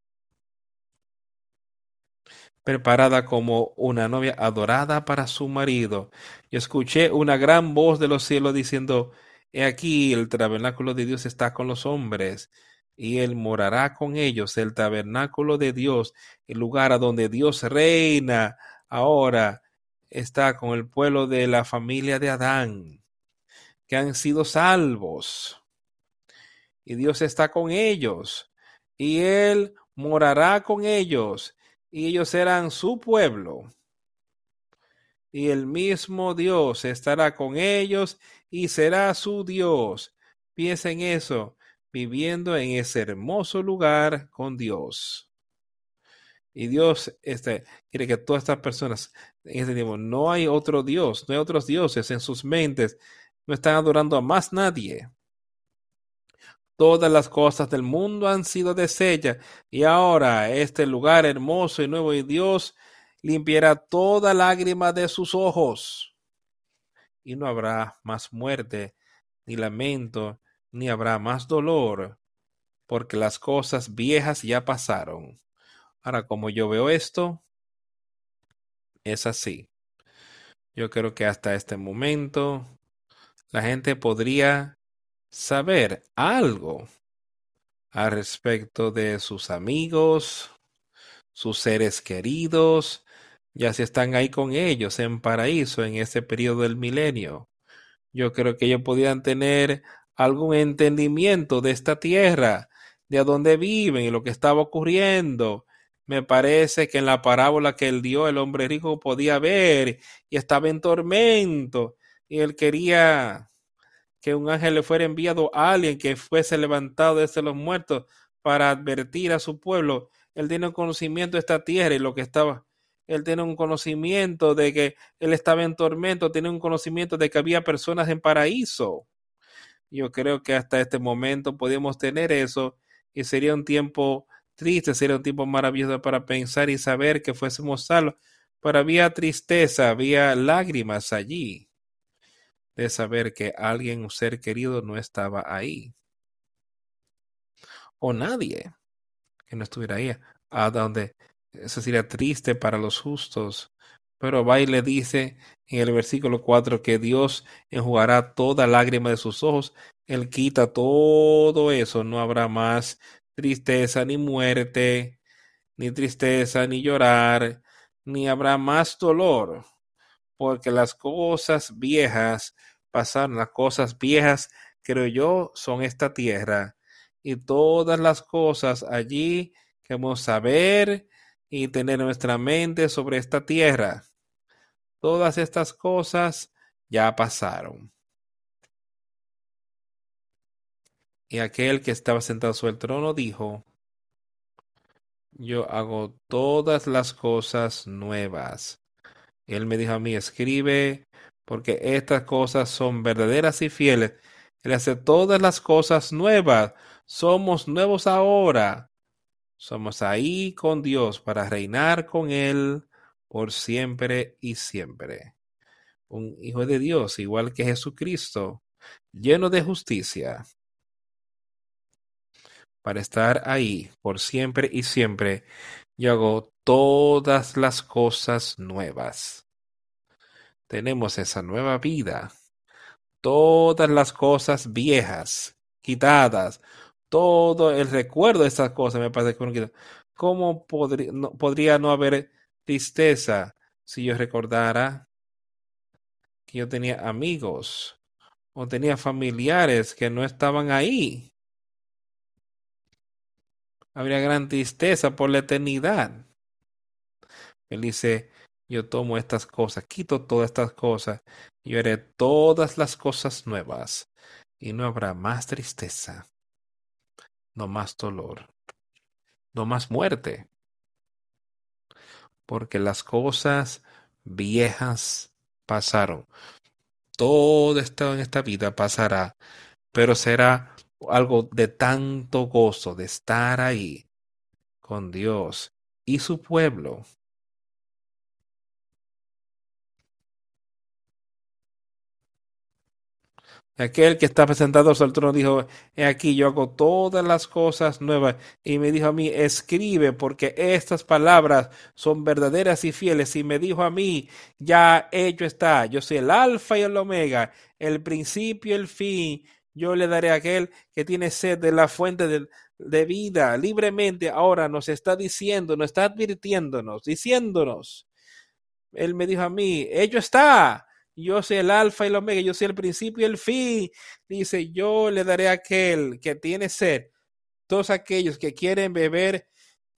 Preparada como una novia adorada para su marido. Y escuché una gran voz de los cielos diciendo, He aquí el tabernáculo de Dios está con los hombres y él morará con ellos, el tabernáculo de Dios, el lugar a donde Dios reina ahora está con el pueblo de la familia de Adán, que han sido salvos. Y Dios está con ellos, y Él morará con ellos, y ellos serán su pueblo. Y el mismo Dios estará con ellos y será su Dios. Piensa en eso, viviendo en ese hermoso lugar con Dios. Y Dios este, quiere que todas estas personas en este no hay otro Dios, no hay otros dioses en sus mentes, no están adorando a más nadie. Todas las cosas del mundo han sido de ella, y ahora este lugar hermoso y nuevo y Dios limpiará toda lágrima de sus ojos. Y no habrá más muerte, ni lamento, ni habrá más dolor, porque las cosas viejas ya pasaron. Ahora, como yo veo esto, es así. Yo creo que hasta este momento la gente podría saber algo al respecto de sus amigos, sus seres queridos, ya si están ahí con ellos en paraíso en ese periodo del milenio. Yo creo que ellos podían tener algún entendimiento de esta tierra, de a dónde viven y lo que estaba ocurriendo. Me parece que en la parábola que él dio, el hombre rico podía ver y estaba en tormento y él quería que un ángel le fuera enviado a alguien que fuese levantado desde los muertos para advertir a su pueblo. Él tiene un conocimiento de esta tierra y lo que estaba. Él tiene un conocimiento de que él estaba en tormento, tiene un conocimiento de que había personas en paraíso. Yo creo que hasta este momento podíamos tener eso y sería un tiempo triste, sería un tiempo maravilloso para pensar y saber que fuésemos salvos. Pero había tristeza, había lágrimas allí de saber que alguien, un ser querido, no estaba ahí. O nadie que no estuviera ahí. A donde eso sería triste para los justos. Pero va le dice en el versículo 4 que Dios enjugará toda lágrima de sus ojos. Él quita todo eso. No habrá más tristeza ni muerte, ni tristeza ni llorar, ni habrá más dolor, porque las cosas viejas pasaron, las cosas viejas, creo yo, son esta tierra, y todas las cosas allí que vamos a saber y tener nuestra mente sobre esta tierra. Todas estas cosas ya pasaron. Y aquel que estaba sentado sobre el trono dijo, yo hago todas las cosas nuevas. Él me dijo a mí, escribe, porque estas cosas son verdaderas y fieles. Él hace todas las cosas nuevas. Somos nuevos ahora. Somos ahí con Dios para reinar con Él por siempre y siempre. Un hijo de Dios, igual que Jesucristo, lleno de justicia para estar ahí por siempre y siempre. Yo hago todas las cosas nuevas. Tenemos esa nueva vida. Todas las cosas viejas, quitadas. Todo el recuerdo de esas cosas me parece que ¿Cómo podría no, podría no haber tristeza si yo recordara que yo tenía amigos o tenía familiares que no estaban ahí? Habría gran tristeza por la eternidad. Él dice, yo tomo estas cosas, quito todas estas cosas, y haré todas las cosas nuevas, y no habrá más tristeza, no más dolor, no más muerte, porque las cosas viejas pasaron. Todo esto en esta vida pasará, pero será algo de tanto gozo de estar ahí con Dios y su pueblo. Aquel que está presentado al trono dijo, he aquí yo hago todas las cosas nuevas. Y me dijo a mí, escribe, porque estas palabras son verdaderas y fieles. Y me dijo a mí, ya hecho está, yo soy el alfa y el omega, el principio y el fin yo le daré a aquel que tiene sed de la fuente de, vida libremente. Ahora nos está diciendo, nos está advirtiéndonos, diciéndonos. Él me dijo a mí, ello está. Yo soy el alfa y el omega, yo soy el principio y el fin. Dice, yo le daré a aquel que tiene sed, todos aquellos que quieren beber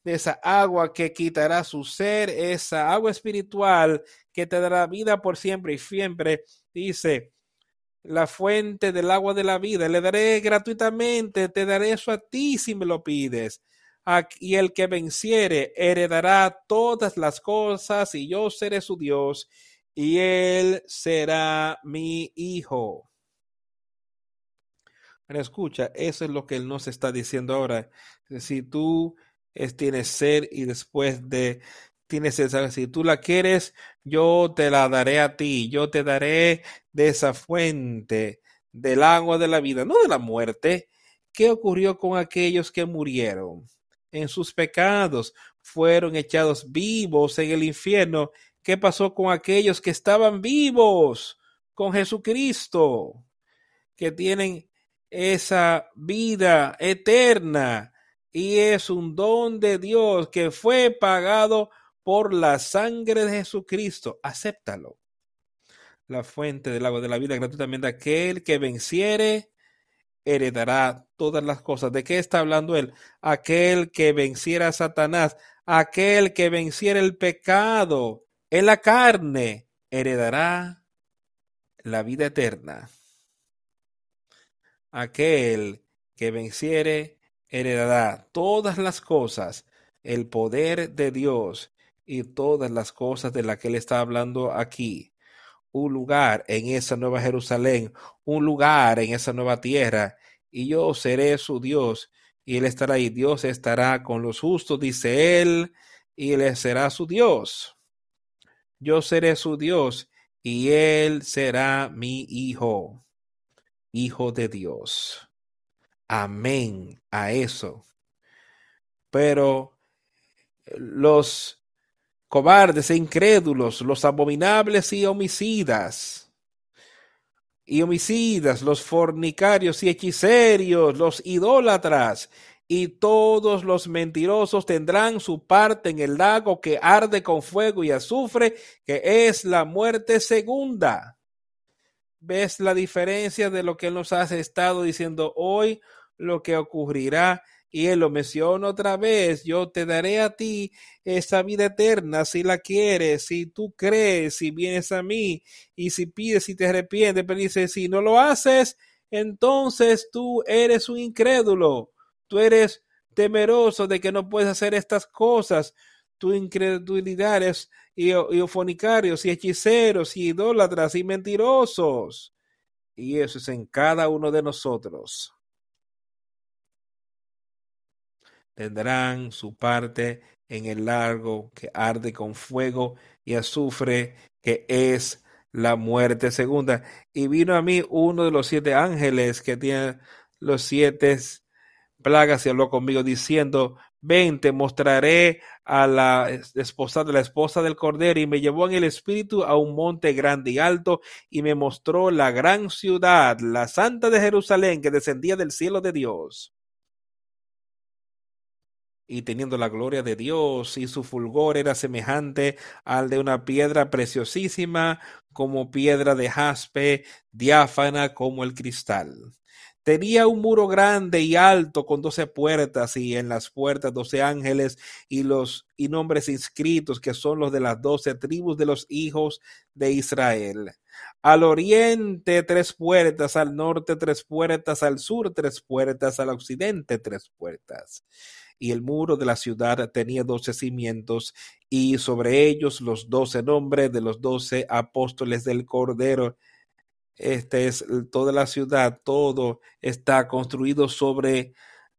de esa agua que quitará su ser, esa agua espiritual que te dará vida por siempre y siempre. Dice, la fuente del agua de la vida, le daré gratuitamente, te daré eso a ti si me lo pides. Y el que venciere heredará todas las cosas y yo seré su Dios y él será mi hijo. Ahora escucha, eso es lo que él nos está diciendo ahora. Si tú tienes ser y después de tienes esa, si tú la quieres, yo te la daré a ti, yo te daré de esa fuente del agua de la vida, no de la muerte. ¿Qué ocurrió con aquellos que murieron? En sus pecados fueron echados vivos en el infierno. ¿Qué pasó con aquellos que estaban vivos con Jesucristo? Que tienen esa vida eterna y es un don de Dios que fue pagado por la sangre de Jesucristo. Acéptalo. La fuente del agua de la vida gratuitamente. Aquel que venciere heredará todas las cosas. ¿De qué está hablando él? Aquel que venciera a Satanás, aquel que venciera el pecado en la carne, heredará la vida eterna. Aquel que venciere heredará todas las cosas, el poder de Dios y todas las cosas de las que él está hablando aquí. Un lugar en esa nueva Jerusalén, un lugar en esa nueva tierra, y yo seré su Dios, y él estará ahí. Dios estará con los justos, dice él, y él será su Dios. Yo seré su Dios, y él será mi hijo, hijo de Dios. Amén a eso. Pero los cobardes e incrédulos, los abominables y homicidas, y homicidas, los fornicarios y hechicerios, los idólatras, y todos los mentirosos tendrán su parte en el lago que arde con fuego y azufre, que es la muerte segunda. ¿Ves la diferencia de lo que nos has estado diciendo hoy? Lo que ocurrirá y él lo menciona otra vez, yo te daré a ti esa vida eterna si la quieres, si tú crees, si vienes a mí y si pides y te arrepientes, pero dice, si no lo haces, entonces tú eres un incrédulo, tú eres temeroso de que no puedes hacer estas cosas, tu incredulidad es y, y y hechiceros y idólatras y mentirosos. Y eso es en cada uno de nosotros. Tendrán su parte en el largo que arde con fuego y azufre, que es la muerte segunda. Y vino a mí uno de los siete ángeles que tiene los siete plagas y habló conmigo diciendo, ven, te mostraré a la esposa la esposa del cordero y me llevó en el espíritu a un monte grande y alto y me mostró la gran ciudad, la santa de Jerusalén que descendía del cielo de Dios y teniendo la gloria de Dios, y su fulgor era semejante al de una piedra preciosísima, como piedra de jaspe, diáfana como el cristal. Tenía un muro grande y alto con doce puertas y en las puertas doce ángeles y los y nombres inscritos que son los de las doce tribus de los hijos de Israel. Al oriente tres puertas, al norte tres puertas, al sur tres puertas, al occidente tres puertas y el muro de la ciudad tenía doce cimientos, y sobre ellos los doce nombres de los doce apóstoles del Cordero. Esta es toda la ciudad, todo está construido sobre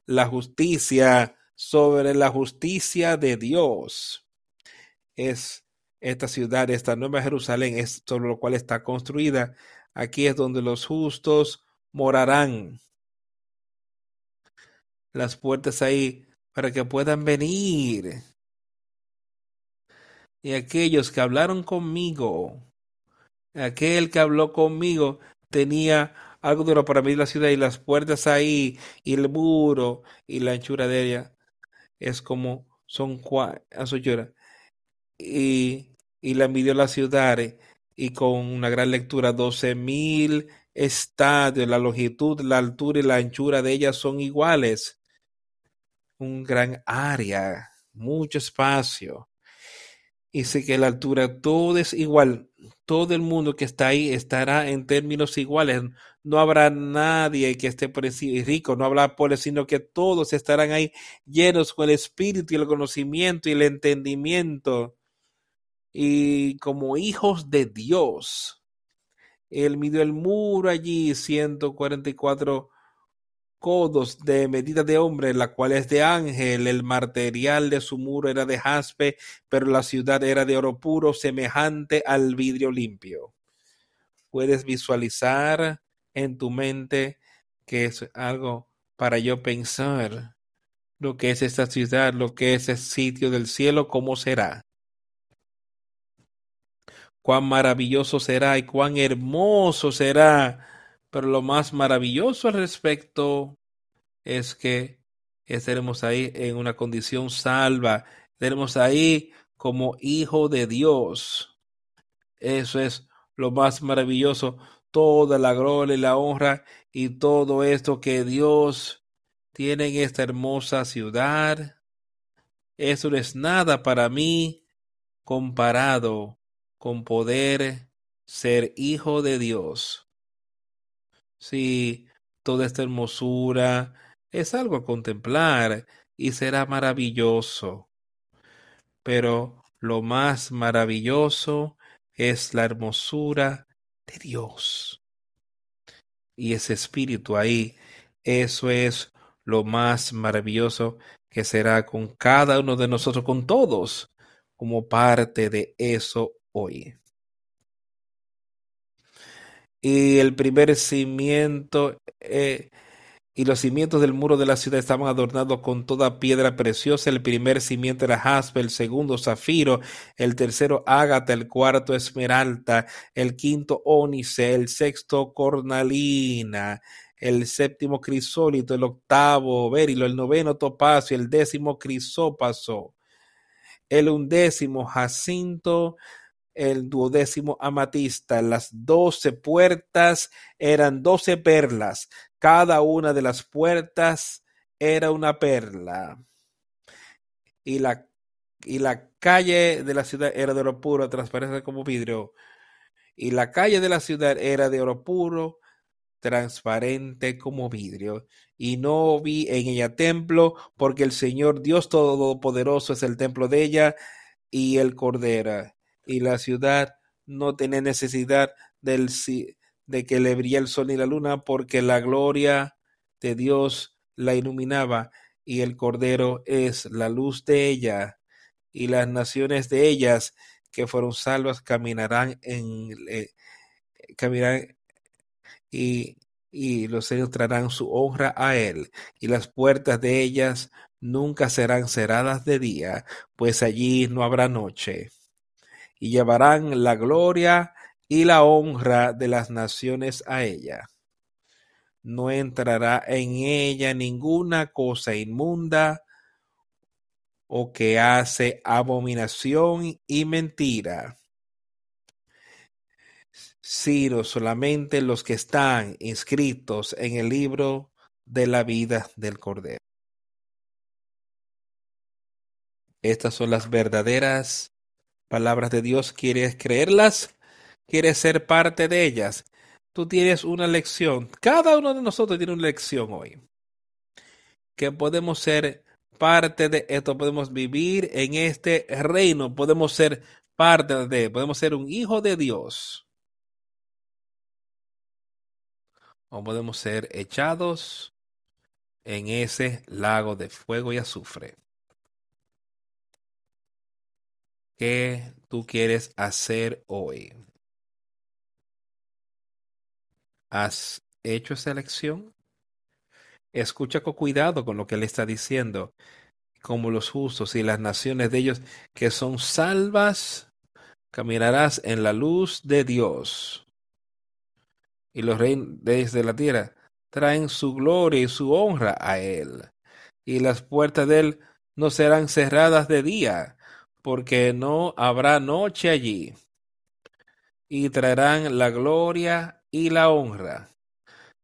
la justicia, sobre la justicia de Dios. Es esta ciudad, esta nueva Jerusalén, es sobre lo cual está construida. Aquí es donde los justos morarán. Las puertas ahí para que puedan venir. Y aquellos que hablaron conmigo, aquel que habló conmigo tenía algo duro para medir la ciudad y las puertas ahí y el muro y la anchura de ella es como son cuatro y, y la midió la ciudad y con una gran lectura doce mil estadios, la longitud, la altura y la anchura de ellas son iguales un gran área mucho espacio. Y sé que la altura todo es igual. Todo el mundo que está ahí estará en términos iguales. No habrá nadie que esté rico, no habrá pobre, sino que todos estarán ahí llenos con el espíritu y el conocimiento y el entendimiento. Y como hijos de Dios. Él midió el muro allí, 144 codos de medida de hombre, la cual es de ángel. El material de su muro era de jaspe, pero la ciudad era de oro puro, semejante al vidrio limpio. Puedes visualizar en tu mente que es algo para yo pensar lo que es esta ciudad, lo que es el sitio del cielo, cómo será. Cuán maravilloso será y cuán hermoso será pero lo más maravilloso al respecto es que estaremos ahí en una condición salva, estaremos ahí como hijo de Dios. Eso es lo más maravilloso, toda la gloria y la honra y todo esto que Dios tiene en esta hermosa ciudad. Eso no es nada para mí comparado con poder ser hijo de Dios. Sí, toda esta hermosura es algo a contemplar y será maravilloso. Pero lo más maravilloso es la hermosura de Dios. Y ese espíritu ahí, eso es lo más maravilloso que será con cada uno de nosotros, con todos, como parte de eso hoy y el primer cimiento eh, y los cimientos del muro de la ciudad estaban adornados con toda piedra preciosa. El primer cimiento era jaspe, el segundo zafiro, el tercero ágata, el cuarto esmeralda, el quinto ónice, el sexto cornalina, el séptimo crisólito, el octavo berilo, el noveno topacio, el décimo crisópaso, el undécimo jacinto, el duodécimo amatista. Las doce puertas eran doce perlas. Cada una de las puertas era una perla. Y la, y la calle de la ciudad era de oro puro, transparente como vidrio. Y la calle de la ciudad era de oro puro, transparente como vidrio. Y no vi en ella templo, porque el Señor Dios Todopoderoso es el templo de ella y el Cordero y la ciudad no tenía necesidad del, de que le brille el sol ni la luna, porque la gloria de Dios la iluminaba y el Cordero es la luz de ella, y las naciones de ellas que fueron salvas caminarán en eh, caminarán y, y los señores traerán su honra a él, y las puertas de ellas nunca serán cerradas de día, pues allí no habrá noche y llevarán la gloria y la honra de las naciones a ella. No entrará en ella ninguna cosa inmunda o que hace abominación y mentira, sino solamente los que están inscritos en el libro de la vida del Cordero. Estas son las verdaderas palabras de Dios, ¿quieres creerlas? ¿Quieres ser parte de ellas? Tú tienes una lección. Cada uno de nosotros tiene una lección hoy. Que podemos ser parte de esto, podemos vivir en este reino, podemos ser parte de, podemos ser un hijo de Dios. O podemos ser echados en ese lago de fuego y azufre. ¿Qué tú quieres hacer hoy? ¿Has hecho esa elección? Escucha con cuidado con lo que él está diciendo, como los justos y las naciones de ellos que son salvas, caminarás en la luz de Dios. Y los reyes de la tierra traen su gloria y su honra a él, y las puertas de él no serán cerradas de día porque no habrá noche allí, y traerán la gloria y la honra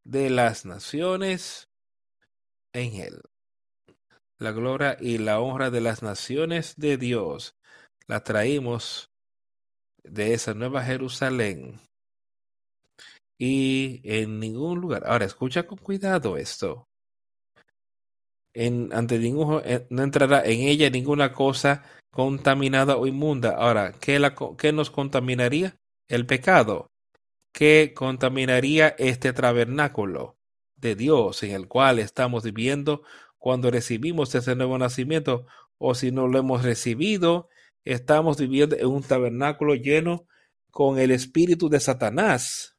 de las naciones en él. la gloria y la honra de las naciones de Dios la traímos de esa nueva Jerusalén y en ningún lugar. Ahora escucha con cuidado esto. En, ante ningún, eh, no entrará en ella ninguna cosa contaminada o inmunda. Ahora, ¿qué, nos contaminaría? El pecado. ¿Qué contaminaría este tabernáculo de Dios en el cual estamos viviendo cuando recibimos ese nuevo nacimiento? O si no lo hemos recibido, estamos viviendo en un tabernáculo lleno con el espíritu de Satanás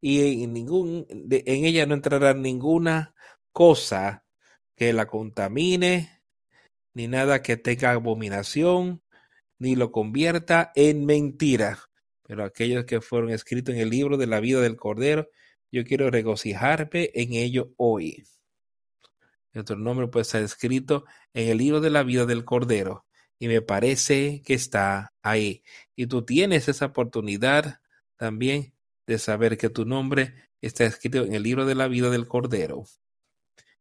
y en, en ella no entrará ninguna cosa que la contamine, ni nada que tenga abominación, ni lo convierta en mentira. Pero aquellos que fueron escritos en el libro de la vida del Cordero, yo quiero regocijarme en ello hoy. Nuestro nombre puede estar escrito en el libro de la vida del Cordero. Y me parece que está ahí. Y tú tienes esa oportunidad también de saber que tu nombre está escrito en el libro de la vida del Cordero.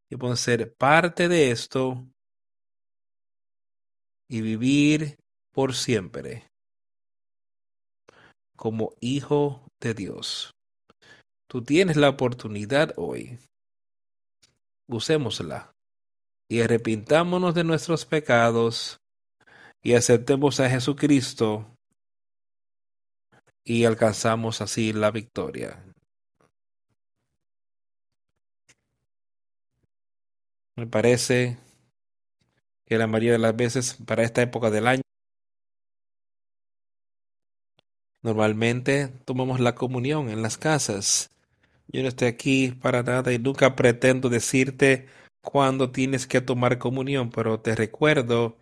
Y puedes ser parte de esto y vivir por siempre como hijo de Dios. Tú tienes la oportunidad hoy. Usémosla y arrepintámonos de nuestros pecados y aceptemos a Jesucristo y alcanzamos así la victoria. Me parece que la mayoría de las veces para esta época del año normalmente tomamos la comunión en las casas. Yo no estoy aquí para nada y nunca pretendo decirte cuándo tienes que tomar comunión, pero te recuerdo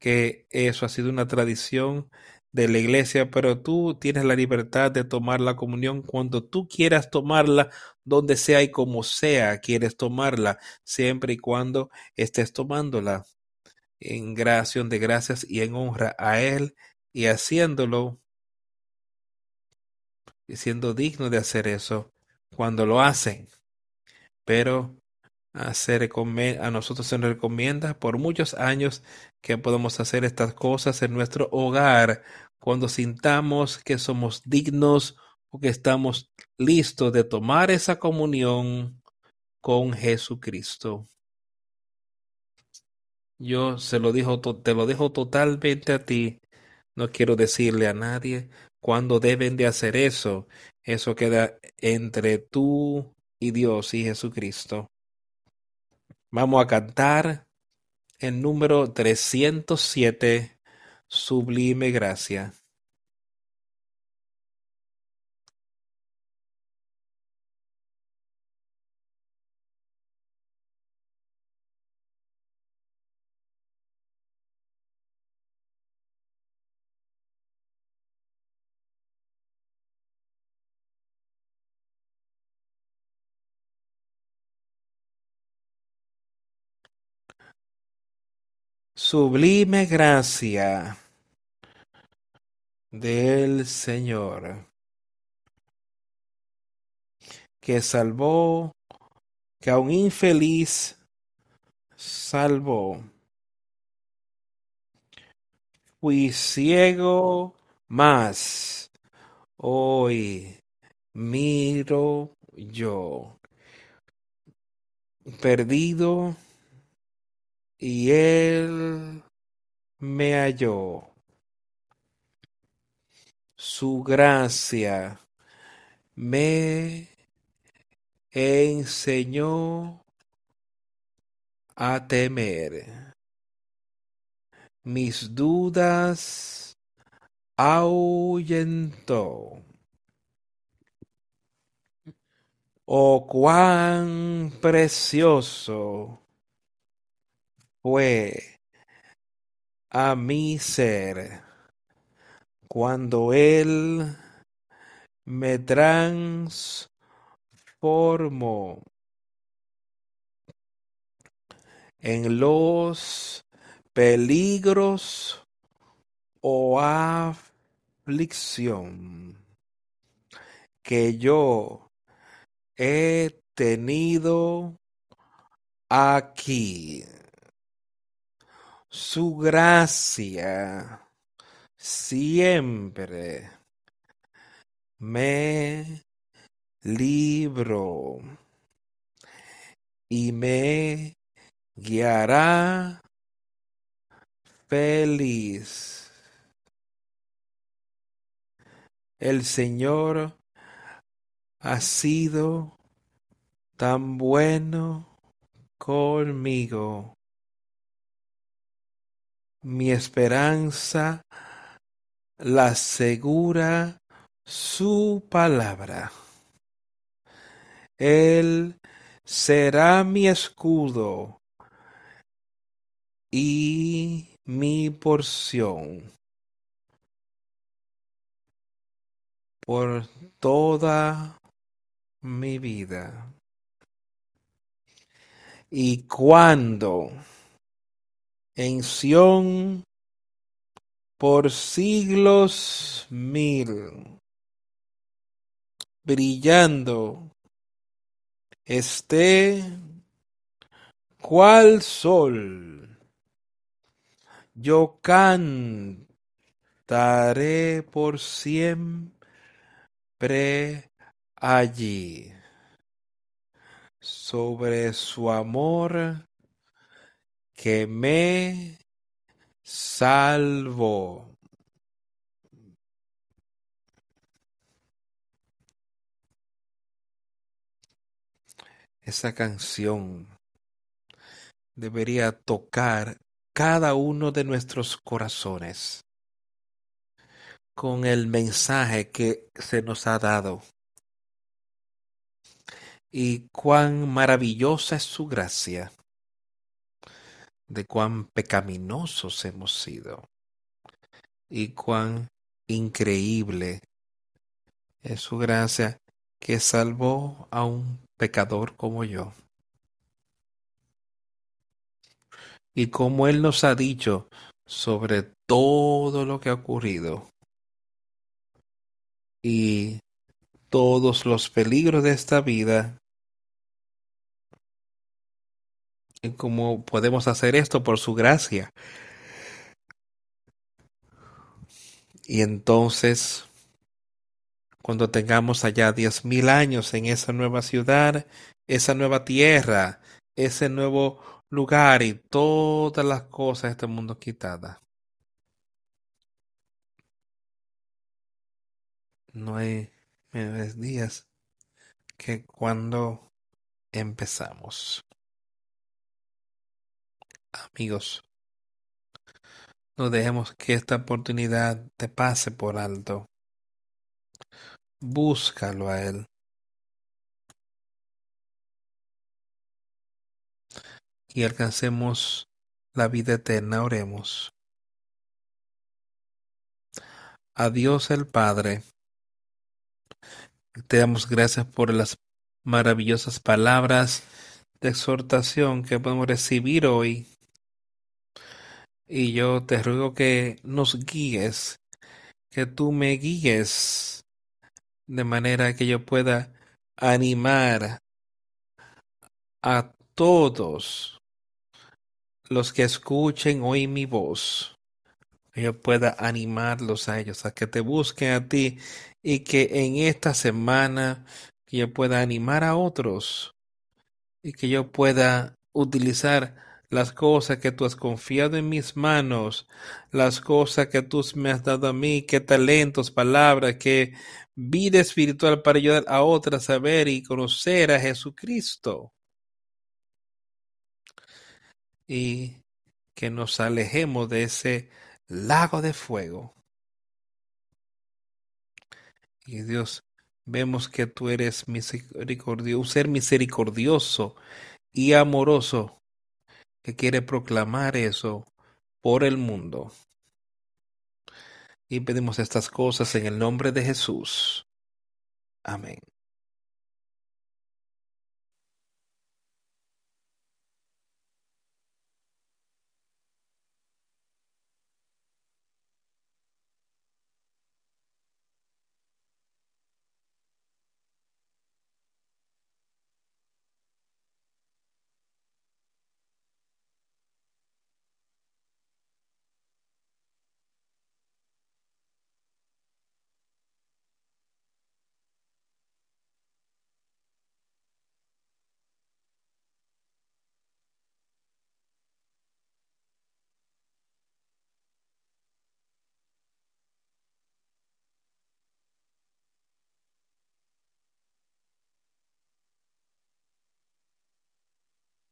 que eso ha sido una tradición de la iglesia, pero tú tienes la libertad de tomar la comunión cuando tú quieras tomarla, donde sea y como sea quieres tomarla, siempre y cuando estés tomándola en gracia de gracias y en honra a Él y haciéndolo y siendo digno de hacer eso cuando lo hacen. Pero a nosotros se nos recomienda por muchos años que podemos hacer estas cosas en nuestro hogar cuando sintamos que somos dignos o que estamos listos de tomar esa comunión con Jesucristo. Yo se lo dijo, te lo dejo totalmente a ti. No quiero decirle a nadie cuándo deben de hacer eso. Eso queda entre tú y Dios y Jesucristo. Vamos a cantar el número 307, Sublime Gracia. Sublime gracia del Señor, que salvó, que a un infeliz salvó. Fui ciego, mas hoy miro yo, perdido y él me halló. Su gracia me enseñó a temer. Mis dudas ahuyentó. Oh, cuán precioso fue a mi ser. Cuando Él me transformó en los peligros o aflicción que yo he tenido aquí su gracia siempre me libro y me guiará feliz. El Señor ha sido tan bueno conmigo. Mi esperanza la asegura su palabra. Él será mi escudo y mi porción por toda mi vida. Y cuando en Sión por siglos mil, brillando esté cual sol, yo cantaré por siempre allí. Sobre su amor que me salvó. Esa canción debería tocar cada uno de nuestros corazones con el mensaje que se nos ha dado. Y cuán maravillosa es su gracia, de cuán pecaminosos hemos sido, y cuán increíble es su gracia que salvó a un pecador como yo. Y como Él nos ha dicho sobre todo lo que ha ocurrido y todos los peligros de esta vida, y cómo podemos hacer esto por su gracia. Y entonces cuando tengamos allá diez mil años en esa nueva ciudad, esa nueva tierra, ese nuevo lugar y todas las cosas de este mundo quitadas. No hay mejores días que cuando empezamos. Amigos, no dejemos que esta oportunidad te pase por alto búscalo a Él. Y alcancemos la vida eterna, oremos. A Dios el Padre, te damos gracias por las maravillosas palabras de exhortación que podemos recibir hoy. Y yo te ruego que nos guíes, que tú me guíes de manera que yo pueda animar a todos los que escuchen hoy mi voz, que yo pueda animarlos a ellos, a que te busquen a ti y que en esta semana que yo pueda animar a otros y que yo pueda utilizar las cosas que tú has confiado en mis manos, las cosas que tú me has dado a mí, qué talentos, palabras, qué vida espiritual para ayudar a otras a ver y conocer a Jesucristo. Y que nos alejemos de ese lago de fuego. Y Dios, vemos que tú eres misericordioso, ser misericordioso y amoroso que quiere proclamar eso por el mundo. Y pedimos estas cosas en el nombre de Jesús. Amén.